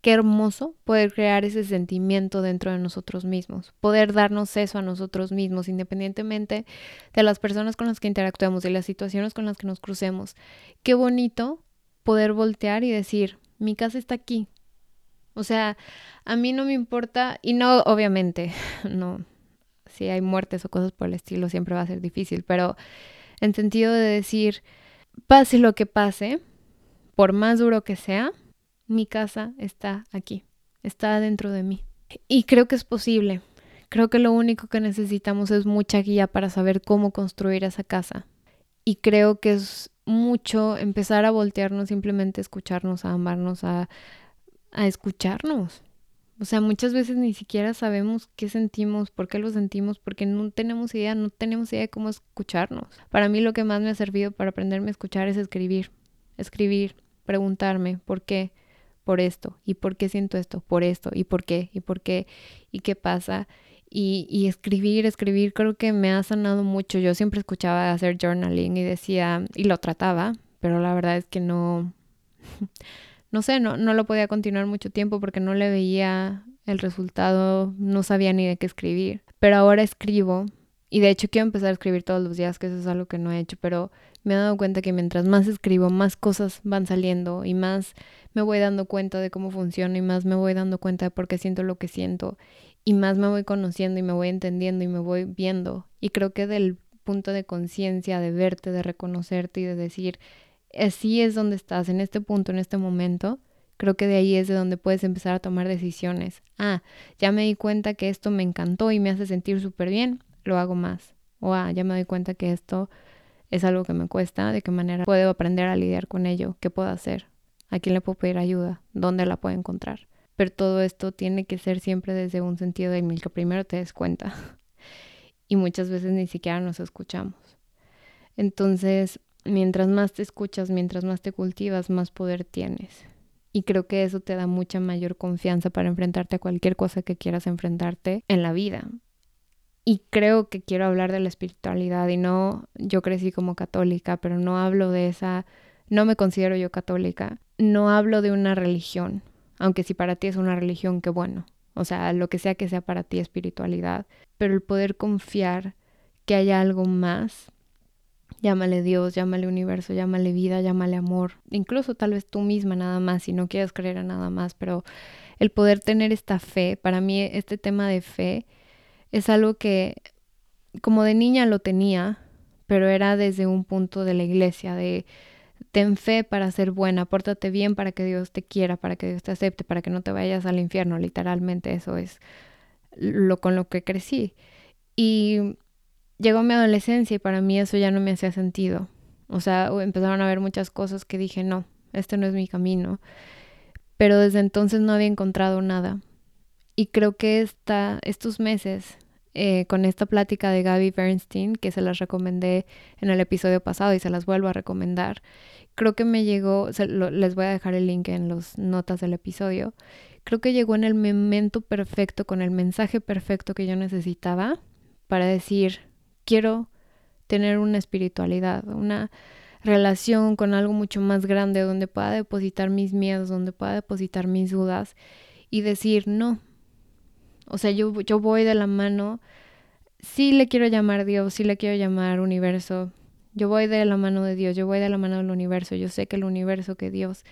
Qué hermoso poder crear ese sentimiento dentro de nosotros mismos, poder darnos eso a nosotros mismos, independientemente de las personas con las que interactuemos, de las situaciones con las que nos crucemos. Qué bonito poder voltear y decir, mi casa está aquí. O sea, a mí no me importa, y no, obviamente, no, si hay muertes o cosas por el estilo, siempre va a ser difícil, pero en sentido de decir, pase lo que pase, por más duro que sea, mi casa está aquí, está dentro de mí. Y creo que es posible. Creo que lo único que necesitamos es mucha guía para saber cómo construir esa casa. Y creo que es mucho empezar a voltearnos, simplemente escucharnos, a amarnos, a, a escucharnos. O sea, muchas veces ni siquiera sabemos qué sentimos, por qué lo sentimos, porque no tenemos idea, no tenemos idea de cómo escucharnos. Para mí lo que más me ha servido para aprenderme a escuchar es escribir. Escribir, preguntarme por qué, por esto, y por qué siento esto, por esto, y por qué, y por qué, y qué pasa. Y, y escribir, escribir, creo que me ha sanado mucho. Yo siempre escuchaba hacer journaling y decía, y lo trataba, pero la verdad es que no no sé, no, no lo podía continuar mucho tiempo porque no le veía el resultado, no sabía ni de qué escribir. Pero ahora escribo y de hecho quiero empezar a escribir todos los días, que eso es algo que no he hecho, pero me he dado cuenta que mientras más escribo, más cosas van saliendo y más me voy dando cuenta de cómo funciona y más me voy dando cuenta de por qué siento lo que siento y más me voy conociendo y me voy entendiendo y me voy viendo. Y creo que del punto de conciencia, de verte, de reconocerte y de decir, así es donde estás, en este punto, en este momento, creo que de ahí es de donde puedes empezar a tomar decisiones. Ah, ya me di cuenta que esto me encantó y me hace sentir súper bien, lo hago más. O ah, ya me doy cuenta que esto es algo que me cuesta, de qué manera puedo aprender a lidiar con ello, qué puedo hacer, a quién le puedo pedir ayuda, dónde la puedo encontrar. Pero todo esto tiene que ser siempre desde un sentido de que primero te des cuenta. y muchas veces ni siquiera nos escuchamos. Entonces, mientras más te escuchas, mientras más te cultivas, más poder tienes. Y creo que eso te da mucha mayor confianza para enfrentarte a cualquier cosa que quieras enfrentarte en la vida. Y creo que quiero hablar de la espiritualidad y no, yo crecí como católica, pero no hablo de esa, no me considero yo católica, no hablo de una religión, aunque si para ti es una religión, qué bueno. O sea, lo que sea que sea para ti espiritualidad, pero el poder confiar que haya algo más Llámale Dios, llámale universo, llámale vida, llámale amor, incluso tal vez tú misma nada más, si no quieres creer a nada más, pero el poder tener esta fe, para mí este tema de fe es algo que como de niña lo tenía, pero era desde un punto de la iglesia, de ten fe para ser buena, pórtate bien para que Dios te quiera, para que Dios te acepte, para que no te vayas al infierno, literalmente eso es lo con lo que crecí. Y llegó mi adolescencia y para mí eso ya no me hacía sentido. O sea, empezaron a haber muchas cosas que dije, no, este no es mi camino. Pero desde entonces no había encontrado nada. Y creo que esta, estos meses eh, con esta plática de Gaby Bernstein, que se las recomendé en el episodio pasado y se las vuelvo a recomendar, creo que me llegó, les voy a dejar el link en las notas del episodio, creo que llegó en el momento perfecto, con el mensaje perfecto que yo necesitaba para decir, quiero tener una espiritualidad, una relación con algo mucho más grande donde pueda depositar mis miedos, donde pueda depositar mis dudas y decir, no, o sea, yo, yo voy de la mano, sí le quiero llamar Dios, sí le quiero llamar universo, yo voy de la mano de Dios, yo voy de la mano del universo, yo sé que el universo, que Dios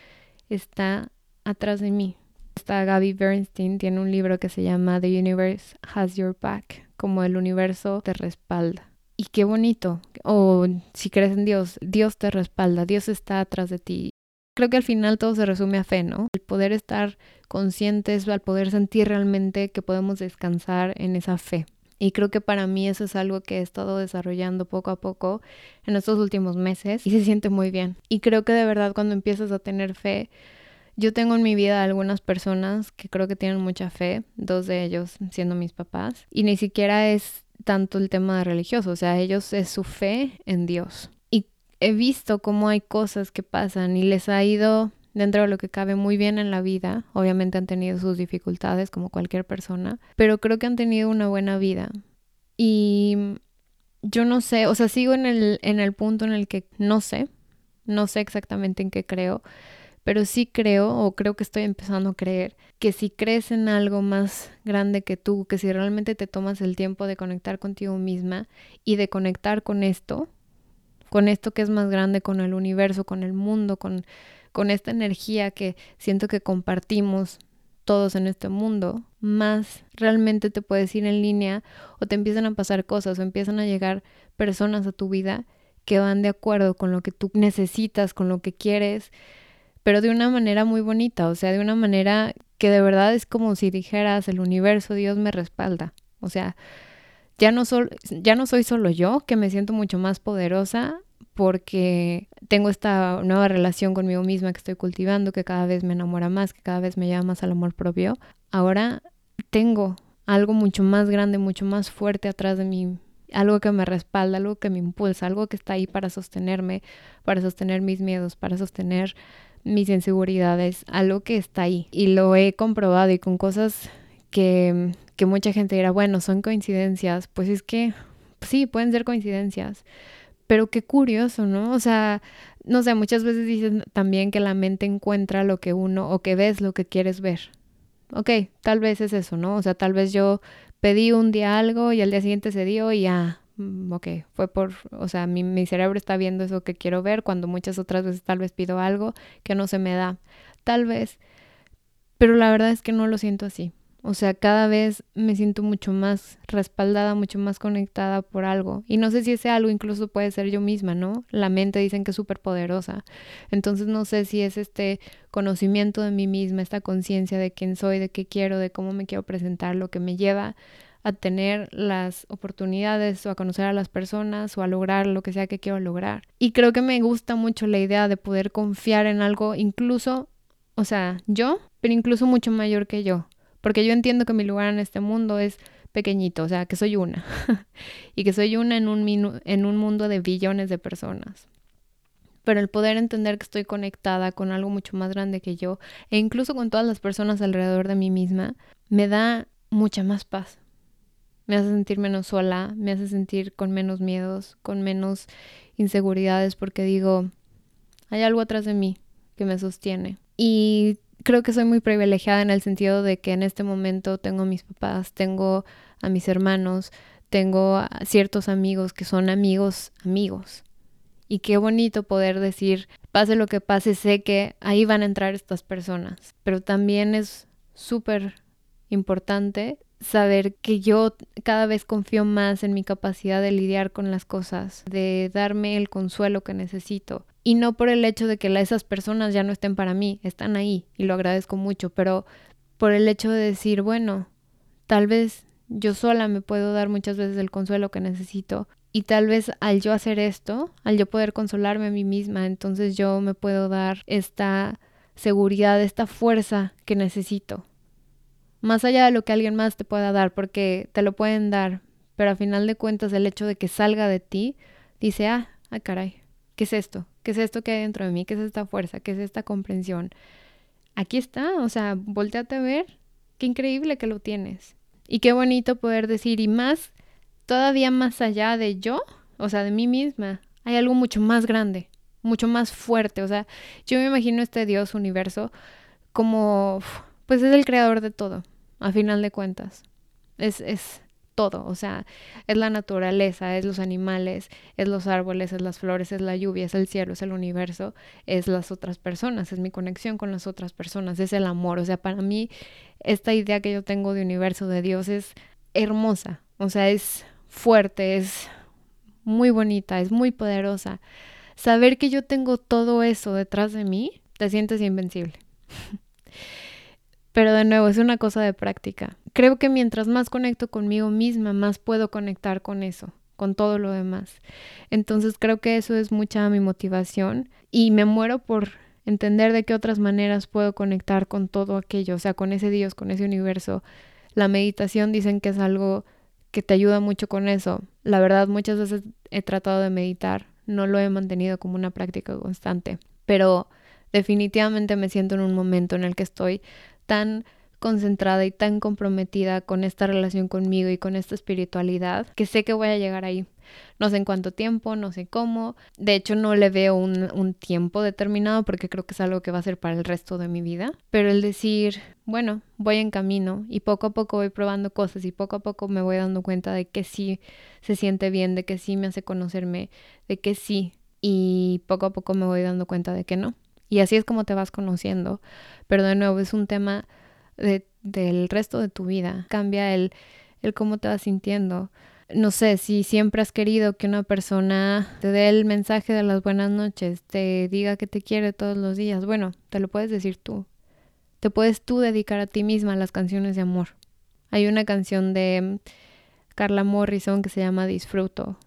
está atrás de mí. Esta Gaby Bernstein tiene un libro que se llama The Universe Has Your Back, como el universo te respalda. Y qué bonito. O si crees en Dios, Dios te respalda, Dios está atrás de ti. Creo que al final todo se resume a fe, ¿no? El poder estar conscientes, al poder sentir realmente que podemos descansar en esa fe. Y creo que para mí eso es algo que he estado desarrollando poco a poco en estos últimos meses y se siente muy bien. Y creo que de verdad cuando empiezas a tener fe, yo tengo en mi vida algunas personas que creo que tienen mucha fe, dos de ellos siendo mis papás, y ni siquiera es tanto el tema religioso, o sea, ellos es su fe en Dios he visto cómo hay cosas que pasan y les ha ido dentro de lo que cabe muy bien en la vida. Obviamente han tenido sus dificultades como cualquier persona, pero creo que han tenido una buena vida. Y yo no sé, o sea, sigo en el, en el punto en el que no sé, no sé exactamente en qué creo, pero sí creo, o creo que estoy empezando a creer, que si crees en algo más grande que tú, que si realmente te tomas el tiempo de conectar contigo misma y de conectar con esto, con esto que es más grande, con el universo, con el mundo, con, con esta energía que siento que compartimos todos en este mundo, más realmente te puedes ir en línea o te empiezan a pasar cosas o empiezan a llegar personas a tu vida que van de acuerdo con lo que tú necesitas, con lo que quieres, pero de una manera muy bonita, o sea, de una manera que de verdad es como si dijeras, el universo, Dios me respalda. O sea, ya no, ya no soy solo yo, que me siento mucho más poderosa porque tengo esta nueva relación conmigo misma que estoy cultivando, que cada vez me enamora más, que cada vez me llama más al amor propio. Ahora tengo algo mucho más grande, mucho más fuerte atrás de mí, algo que me respalda, algo que me impulsa, algo que está ahí para sostenerme, para sostener mis miedos, para sostener mis inseguridades, algo que está ahí. Y lo he comprobado y con cosas que que mucha gente dirá, bueno, son coincidencias, pues es que sí, pueden ser coincidencias, pero qué curioso, ¿no? O sea, no sé, muchas veces dicen también que la mente encuentra lo que uno o que ves lo que quieres ver. Ok, tal vez es eso, ¿no? O sea, tal vez yo pedí un día algo y al día siguiente se dio y ya, ok, fue por, o sea, mi, mi cerebro está viendo eso que quiero ver cuando muchas otras veces tal vez pido algo que no se me da. Tal vez, pero la verdad es que no lo siento así. O sea, cada vez me siento mucho más respaldada, mucho más conectada por algo. Y no sé si ese algo incluso puede ser yo misma, ¿no? La mente dicen que es súper poderosa. Entonces no sé si es este conocimiento de mí misma, esta conciencia de quién soy, de qué quiero, de cómo me quiero presentar, lo que me lleva a tener las oportunidades o a conocer a las personas o a lograr lo que sea que quiero lograr. Y creo que me gusta mucho la idea de poder confiar en algo incluso, o sea, yo, pero incluso mucho mayor que yo. Porque yo entiendo que mi lugar en este mundo es pequeñito, o sea, que soy una. y que soy una en un, en un mundo de billones de personas. Pero el poder entender que estoy conectada con algo mucho más grande que yo, e incluso con todas las personas alrededor de mí misma, me da mucha más paz. Me hace sentir menos sola, me hace sentir con menos miedos, con menos inseguridades, porque digo, hay algo atrás de mí que me sostiene. Y creo que soy muy privilegiada en el sentido de que en este momento tengo a mis papás, tengo a mis hermanos, tengo a ciertos amigos que son amigos, amigos. Y qué bonito poder decir, pase lo que pase, sé que ahí van a entrar estas personas. Pero también es súper importante saber que yo cada vez confío más en mi capacidad de lidiar con las cosas, de darme el consuelo que necesito. Y no por el hecho de que esas personas ya no estén para mí, están ahí y lo agradezco mucho, pero por el hecho de decir, bueno, tal vez yo sola me puedo dar muchas veces el consuelo que necesito y tal vez al yo hacer esto, al yo poder consolarme a mí misma, entonces yo me puedo dar esta seguridad, esta fuerza que necesito más allá de lo que alguien más te pueda dar, porque te lo pueden dar, pero a final de cuentas el hecho de que salga de ti, dice, ah, ah, caray, ¿qué es esto? ¿Qué es esto que hay dentro de mí? ¿Qué es esta fuerza? ¿Qué es esta comprensión? Aquí está, o sea, volteate a ver, qué increíble que lo tienes. Y qué bonito poder decir, y más, todavía más allá de yo, o sea, de mí misma, hay algo mucho más grande, mucho más fuerte. O sea, yo me imagino este Dios universo como, pues es el creador de todo, a final de cuentas. Es, es todo, o sea, es la naturaleza, es los animales, es los árboles, es las flores, es la lluvia, es el cielo, es el universo, es las otras personas, es mi conexión con las otras personas, es el amor. O sea, para mí esta idea que yo tengo de universo, de Dios, es hermosa, o sea, es fuerte, es muy bonita, es muy poderosa. Saber que yo tengo todo eso detrás de mí, te sientes invencible. Pero de nuevo, es una cosa de práctica. Creo que mientras más conecto conmigo misma, más puedo conectar con eso, con todo lo demás. Entonces creo que eso es mucha mi motivación y me muero por entender de qué otras maneras puedo conectar con todo aquello, o sea, con ese Dios, con ese universo. La meditación dicen que es algo que te ayuda mucho con eso. La verdad, muchas veces he tratado de meditar, no lo he mantenido como una práctica constante, pero definitivamente me siento en un momento en el que estoy tan concentrada y tan comprometida con esta relación conmigo y con esta espiritualidad que sé que voy a llegar ahí. No sé en cuánto tiempo, no sé cómo. De hecho, no le veo un, un, tiempo determinado porque creo que es algo que va a ser para el resto de mi vida. Pero el decir, bueno, voy en camino y poco a poco voy probando cosas y poco a poco me voy dando cuenta de que sí se siente bien, de que sí me hace conocerme, de que sí. Y poco a poco me voy dando cuenta de que no. Y así es como te vas conociendo. Pero de nuevo, es un tema de, del resto de tu vida. Cambia el, el cómo te vas sintiendo no sé, si siempre has querido que una persona te dé el mensaje de las buenas noches, te diga que te quiere todos los días, bueno, te lo puedes decir tú. Te puedes tú dedicar a ti misma las canciones de amor. Hay una canción de Carla Morrison que se llama Disfruto.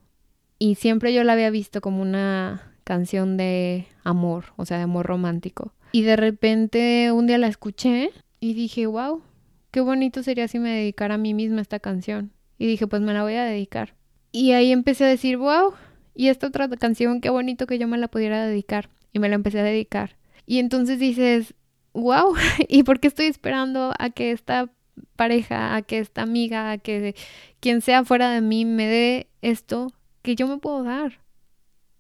Y siempre yo la había visto como una canción de amor, o sea, de amor romántico. Y de repente un día la escuché y dije, wow, qué bonito sería si me dedicara a mí misma esta canción. Y dije, pues me la voy a dedicar. Y ahí empecé a decir, wow, y esta otra canción, qué bonito que yo me la pudiera dedicar. Y me la empecé a dedicar. Y entonces dices, wow, ¿y por qué estoy esperando a que esta pareja, a que esta amiga, a que quien sea fuera de mí me dé esto que yo me puedo dar?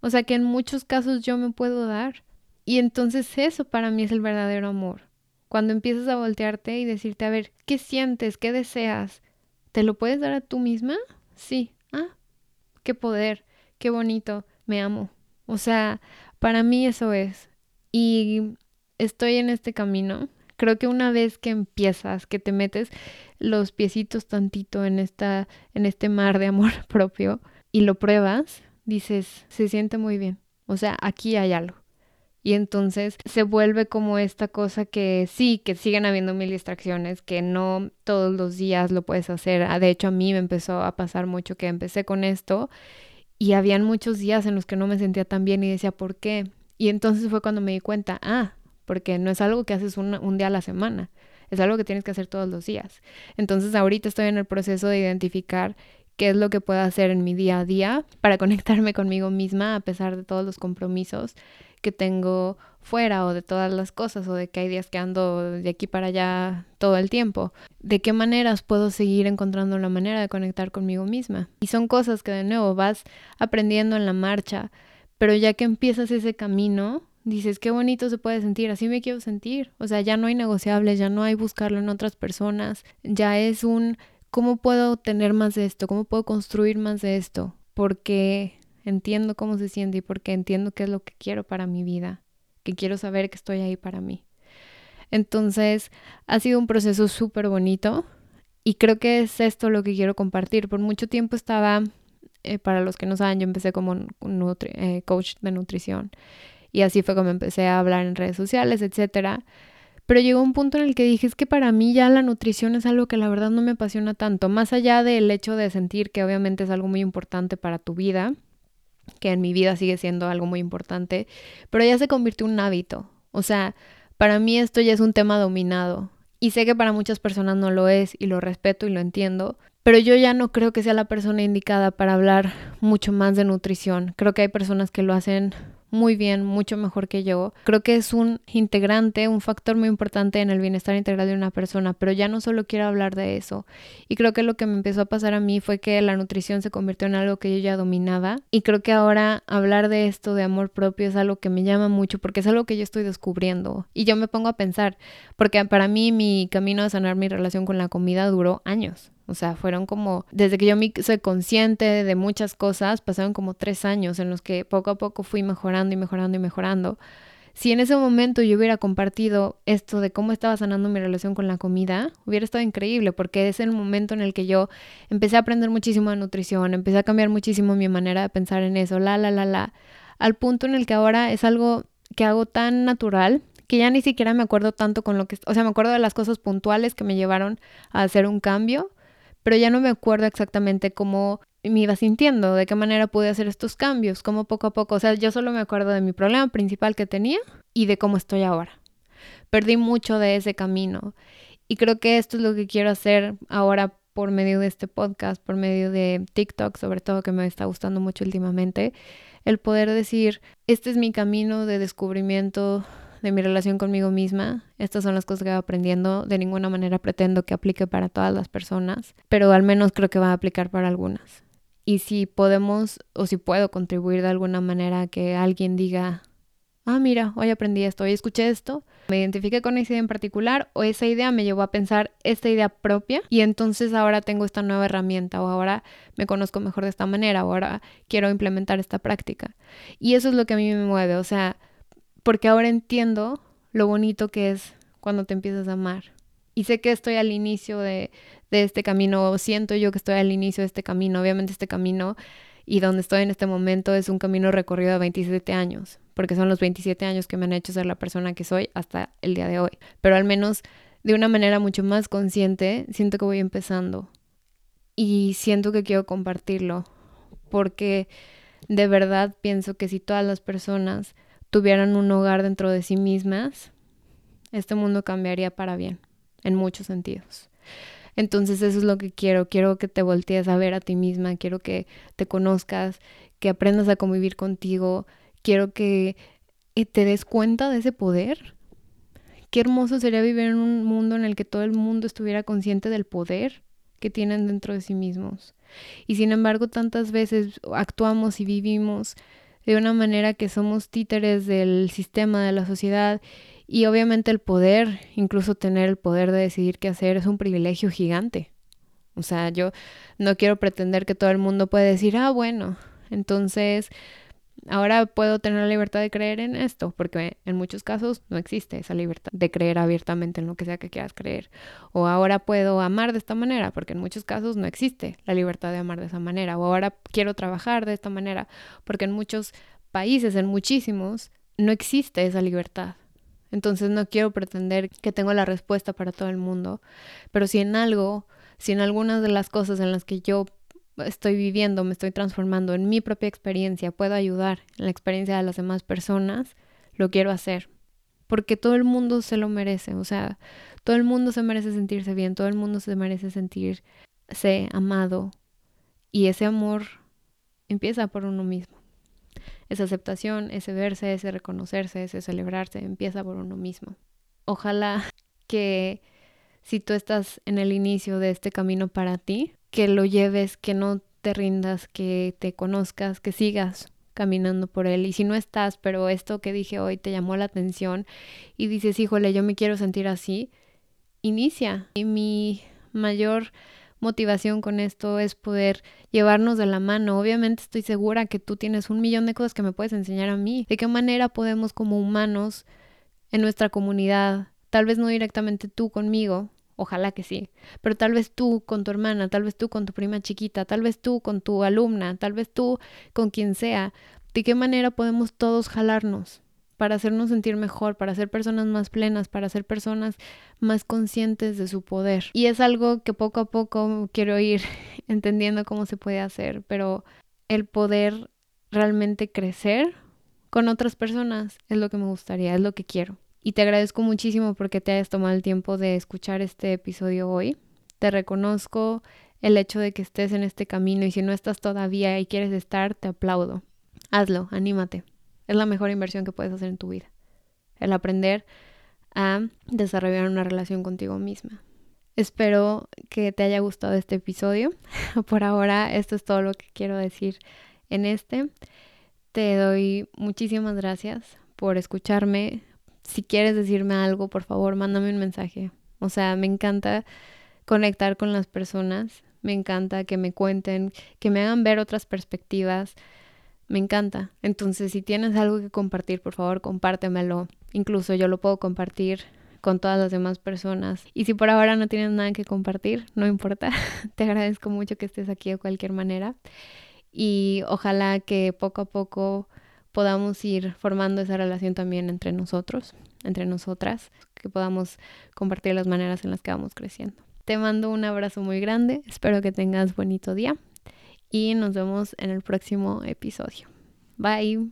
O sea, que en muchos casos yo me puedo dar. Y entonces eso para mí es el verdadero amor. Cuando empiezas a voltearte y decirte, a ver, ¿qué sientes? ¿Qué deseas? ¿Te lo puedes dar a tú misma? Sí. Ah, qué poder, qué bonito, me amo. O sea, para mí eso es. Y estoy en este camino. Creo que una vez que empiezas, que te metes los piecitos tantito en esta en este mar de amor propio y lo pruebas, dices, se siente muy bien. O sea, aquí hay algo. Y entonces se vuelve como esta cosa que sí, que siguen habiendo mil distracciones, que no todos los días lo puedes hacer. Ah, de hecho, a mí me empezó a pasar mucho que empecé con esto y habían muchos días en los que no me sentía tan bien y decía, ¿por qué? Y entonces fue cuando me di cuenta, ah, porque no es algo que haces un, un día a la semana, es algo que tienes que hacer todos los días. Entonces ahorita estoy en el proceso de identificar qué es lo que puedo hacer en mi día a día para conectarme conmigo misma a pesar de todos los compromisos que tengo fuera o de todas las cosas o de que hay días que ando de aquí para allá todo el tiempo. ¿De qué maneras puedo seguir encontrando la manera de conectar conmigo misma? Y son cosas que de nuevo vas aprendiendo en la marcha, pero ya que empiezas ese camino, dices, qué bonito se puede sentir, así me quiero sentir. O sea, ya no hay negociables, ya no hay buscarlo en otras personas, ya es un, ¿cómo puedo tener más de esto? ¿Cómo puedo construir más de esto? Porque entiendo cómo se siente y porque entiendo qué es lo que quiero para mi vida, que quiero saber que estoy ahí para mí. Entonces, ha sido un proceso súper bonito y creo que es esto lo que quiero compartir. Por mucho tiempo estaba, eh, para los que no saben, yo empecé como eh, coach de nutrición y así fue como empecé a hablar en redes sociales, etcétera. Pero llegó un punto en el que dije, es que para mí ya la nutrición es algo que la verdad no me apasiona tanto, más allá del hecho de sentir que obviamente es algo muy importante para tu vida, que en mi vida sigue siendo algo muy importante, pero ya se convirtió en un hábito. O sea, para mí esto ya es un tema dominado. Y sé que para muchas personas no lo es y lo respeto y lo entiendo, pero yo ya no creo que sea la persona indicada para hablar mucho más de nutrición. Creo que hay personas que lo hacen muy bien, mucho mejor que yo. Creo que es un integrante, un factor muy importante en el bienestar integral de una persona, pero ya no solo quiero hablar de eso. Y creo que lo que me empezó a pasar a mí fue que la nutrición se convirtió en algo que yo ya dominaba. Y creo que ahora hablar de esto, de amor propio, es algo que me llama mucho porque es algo que yo estoy descubriendo. Y yo me pongo a pensar, porque para mí mi camino a sanar mi relación con la comida duró años. O sea, fueron como, desde que yo me soy consciente de muchas cosas, pasaron como tres años en los que poco a poco fui mejorando y mejorando y mejorando. Si en ese momento yo hubiera compartido esto de cómo estaba sanando mi relación con la comida, hubiera estado increíble, porque es el momento en el que yo empecé a aprender muchísimo de nutrición, empecé a cambiar muchísimo mi manera de pensar en eso, la, la, la, la, al punto en el que ahora es algo que hago tan natural que ya ni siquiera me acuerdo tanto con lo que, o sea, me acuerdo de las cosas puntuales que me llevaron a hacer un cambio, pero ya no me acuerdo exactamente cómo me iba sintiendo, de qué manera pude hacer estos cambios, cómo poco a poco, o sea, yo solo me acuerdo de mi problema principal que tenía y de cómo estoy ahora. Perdí mucho de ese camino y creo que esto es lo que quiero hacer ahora por medio de este podcast, por medio de TikTok, sobre todo que me está gustando mucho últimamente, el poder decir, este es mi camino de descubrimiento de mi relación conmigo misma. Estas son las cosas que voy aprendiendo. De ninguna manera pretendo que aplique para todas las personas, pero al menos creo que va a aplicar para algunas. Y si podemos o si puedo contribuir de alguna manera a que alguien diga, ah, mira, hoy aprendí esto, hoy escuché esto, me identifique con esa idea en particular o esa idea me llevó a pensar esta idea propia y entonces ahora tengo esta nueva herramienta o ahora me conozco mejor de esta manera o ahora quiero implementar esta práctica. Y eso es lo que a mí me mueve, o sea, porque ahora entiendo lo bonito que es cuando te empiezas a amar. Y sé que estoy al inicio de, de este camino, siento yo que estoy al inicio de este camino. Obviamente este camino y donde estoy en este momento es un camino recorrido de 27 años, porque son los 27 años que me han hecho ser la persona que soy hasta el día de hoy. Pero al menos de una manera mucho más consciente, siento que voy empezando y siento que quiero compartirlo, porque de verdad pienso que si todas las personas tuvieran un hogar dentro de sí mismas, este mundo cambiaría para bien, en muchos sentidos. Entonces eso es lo que quiero, quiero que te voltees a ver a ti misma, quiero que te conozcas, que aprendas a convivir contigo, quiero que eh, te des cuenta de ese poder. Qué hermoso sería vivir en un mundo en el que todo el mundo estuviera consciente del poder que tienen dentro de sí mismos. Y sin embargo, tantas veces actuamos y vivimos de una manera que somos títeres del sistema, de la sociedad y obviamente el poder, incluso tener el poder de decidir qué hacer es un privilegio gigante. O sea, yo no quiero pretender que todo el mundo puede decir, ah, bueno, entonces ahora puedo tener la libertad de creer en esto, porque en muchos casos no existe esa libertad de creer abiertamente en lo que sea que quieras creer. O ahora puedo amar de esta manera, porque en muchos casos no existe la libertad de amar de esa manera. O ahora quiero trabajar de esta manera, porque en muchos países, en muchísimos, no existe esa libertad. Entonces no quiero pretender que tengo la respuesta para todo el mundo, pero si en algo, si en algunas de las cosas en las que yo estoy viviendo, me estoy transformando en mi propia experiencia, puedo ayudar en la experiencia de las demás personas, lo quiero hacer. Porque todo el mundo se lo merece, o sea, todo el mundo se merece sentirse bien, todo el mundo se merece sentirse amado. Y ese amor empieza por uno mismo. Esa aceptación, ese verse, ese reconocerse, ese celebrarse, empieza por uno mismo. Ojalá que si tú estás en el inicio de este camino para ti, que lo lleves, que no te rindas, que te conozcas, que sigas caminando por él. Y si no estás, pero esto que dije hoy te llamó la atención y dices, híjole, yo me quiero sentir así, inicia. Y mi mayor motivación con esto es poder llevarnos de la mano. Obviamente estoy segura que tú tienes un millón de cosas que me puedes enseñar a mí. ¿De qué manera podemos como humanos en nuestra comunidad, tal vez no directamente tú conmigo, Ojalá que sí. Pero tal vez tú con tu hermana, tal vez tú con tu prima chiquita, tal vez tú con tu alumna, tal vez tú con quien sea. ¿De qué manera podemos todos jalarnos para hacernos sentir mejor, para ser personas más plenas, para ser personas más conscientes de su poder? Y es algo que poco a poco quiero ir entendiendo cómo se puede hacer, pero el poder realmente crecer con otras personas es lo que me gustaría, es lo que quiero y te agradezco muchísimo porque te hayas tomado el tiempo de escuchar este episodio hoy. Te reconozco el hecho de que estés en este camino y si no estás todavía y quieres estar, te aplaudo. Hazlo, anímate. Es la mejor inversión que puedes hacer en tu vida. El aprender a desarrollar una relación contigo misma. Espero que te haya gustado este episodio. Por ahora, esto es todo lo que quiero decir en este. Te doy muchísimas gracias por escucharme. Si quieres decirme algo, por favor, mándame un mensaje. O sea, me encanta conectar con las personas. Me encanta que me cuenten, que me hagan ver otras perspectivas. Me encanta. Entonces, si tienes algo que compartir, por favor, compártemelo. Incluso yo lo puedo compartir con todas las demás personas. Y si por ahora no tienes nada que compartir, no importa. Te agradezco mucho que estés aquí de cualquier manera. Y ojalá que poco a poco podamos ir formando esa relación también entre nosotros, entre nosotras, que podamos compartir las maneras en las que vamos creciendo. Te mando un abrazo muy grande, espero que tengas bonito día y nos vemos en el próximo episodio. Bye.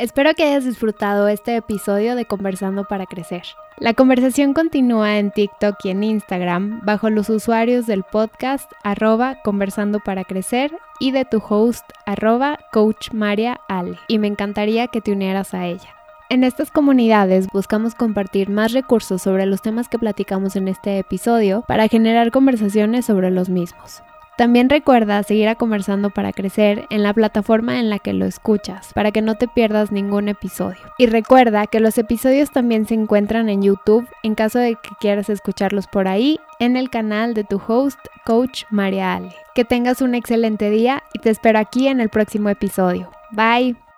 Espero que hayas disfrutado este episodio de Conversando para Crecer. La conversación continúa en TikTok y en Instagram bajo los usuarios del podcast arroba Conversando para Crecer y de tu host arroba Coach Maria. Y me encantaría que te unieras a ella. En estas comunidades buscamos compartir más recursos sobre los temas que platicamos en este episodio para generar conversaciones sobre los mismos. También recuerda seguir a Conversando para Crecer en la plataforma en la que lo escuchas, para que no te pierdas ningún episodio. Y recuerda que los episodios también se encuentran en YouTube en caso de que quieras escucharlos por ahí, en el canal de tu host, Coach María Ale. Que tengas un excelente día y te espero aquí en el próximo episodio. Bye.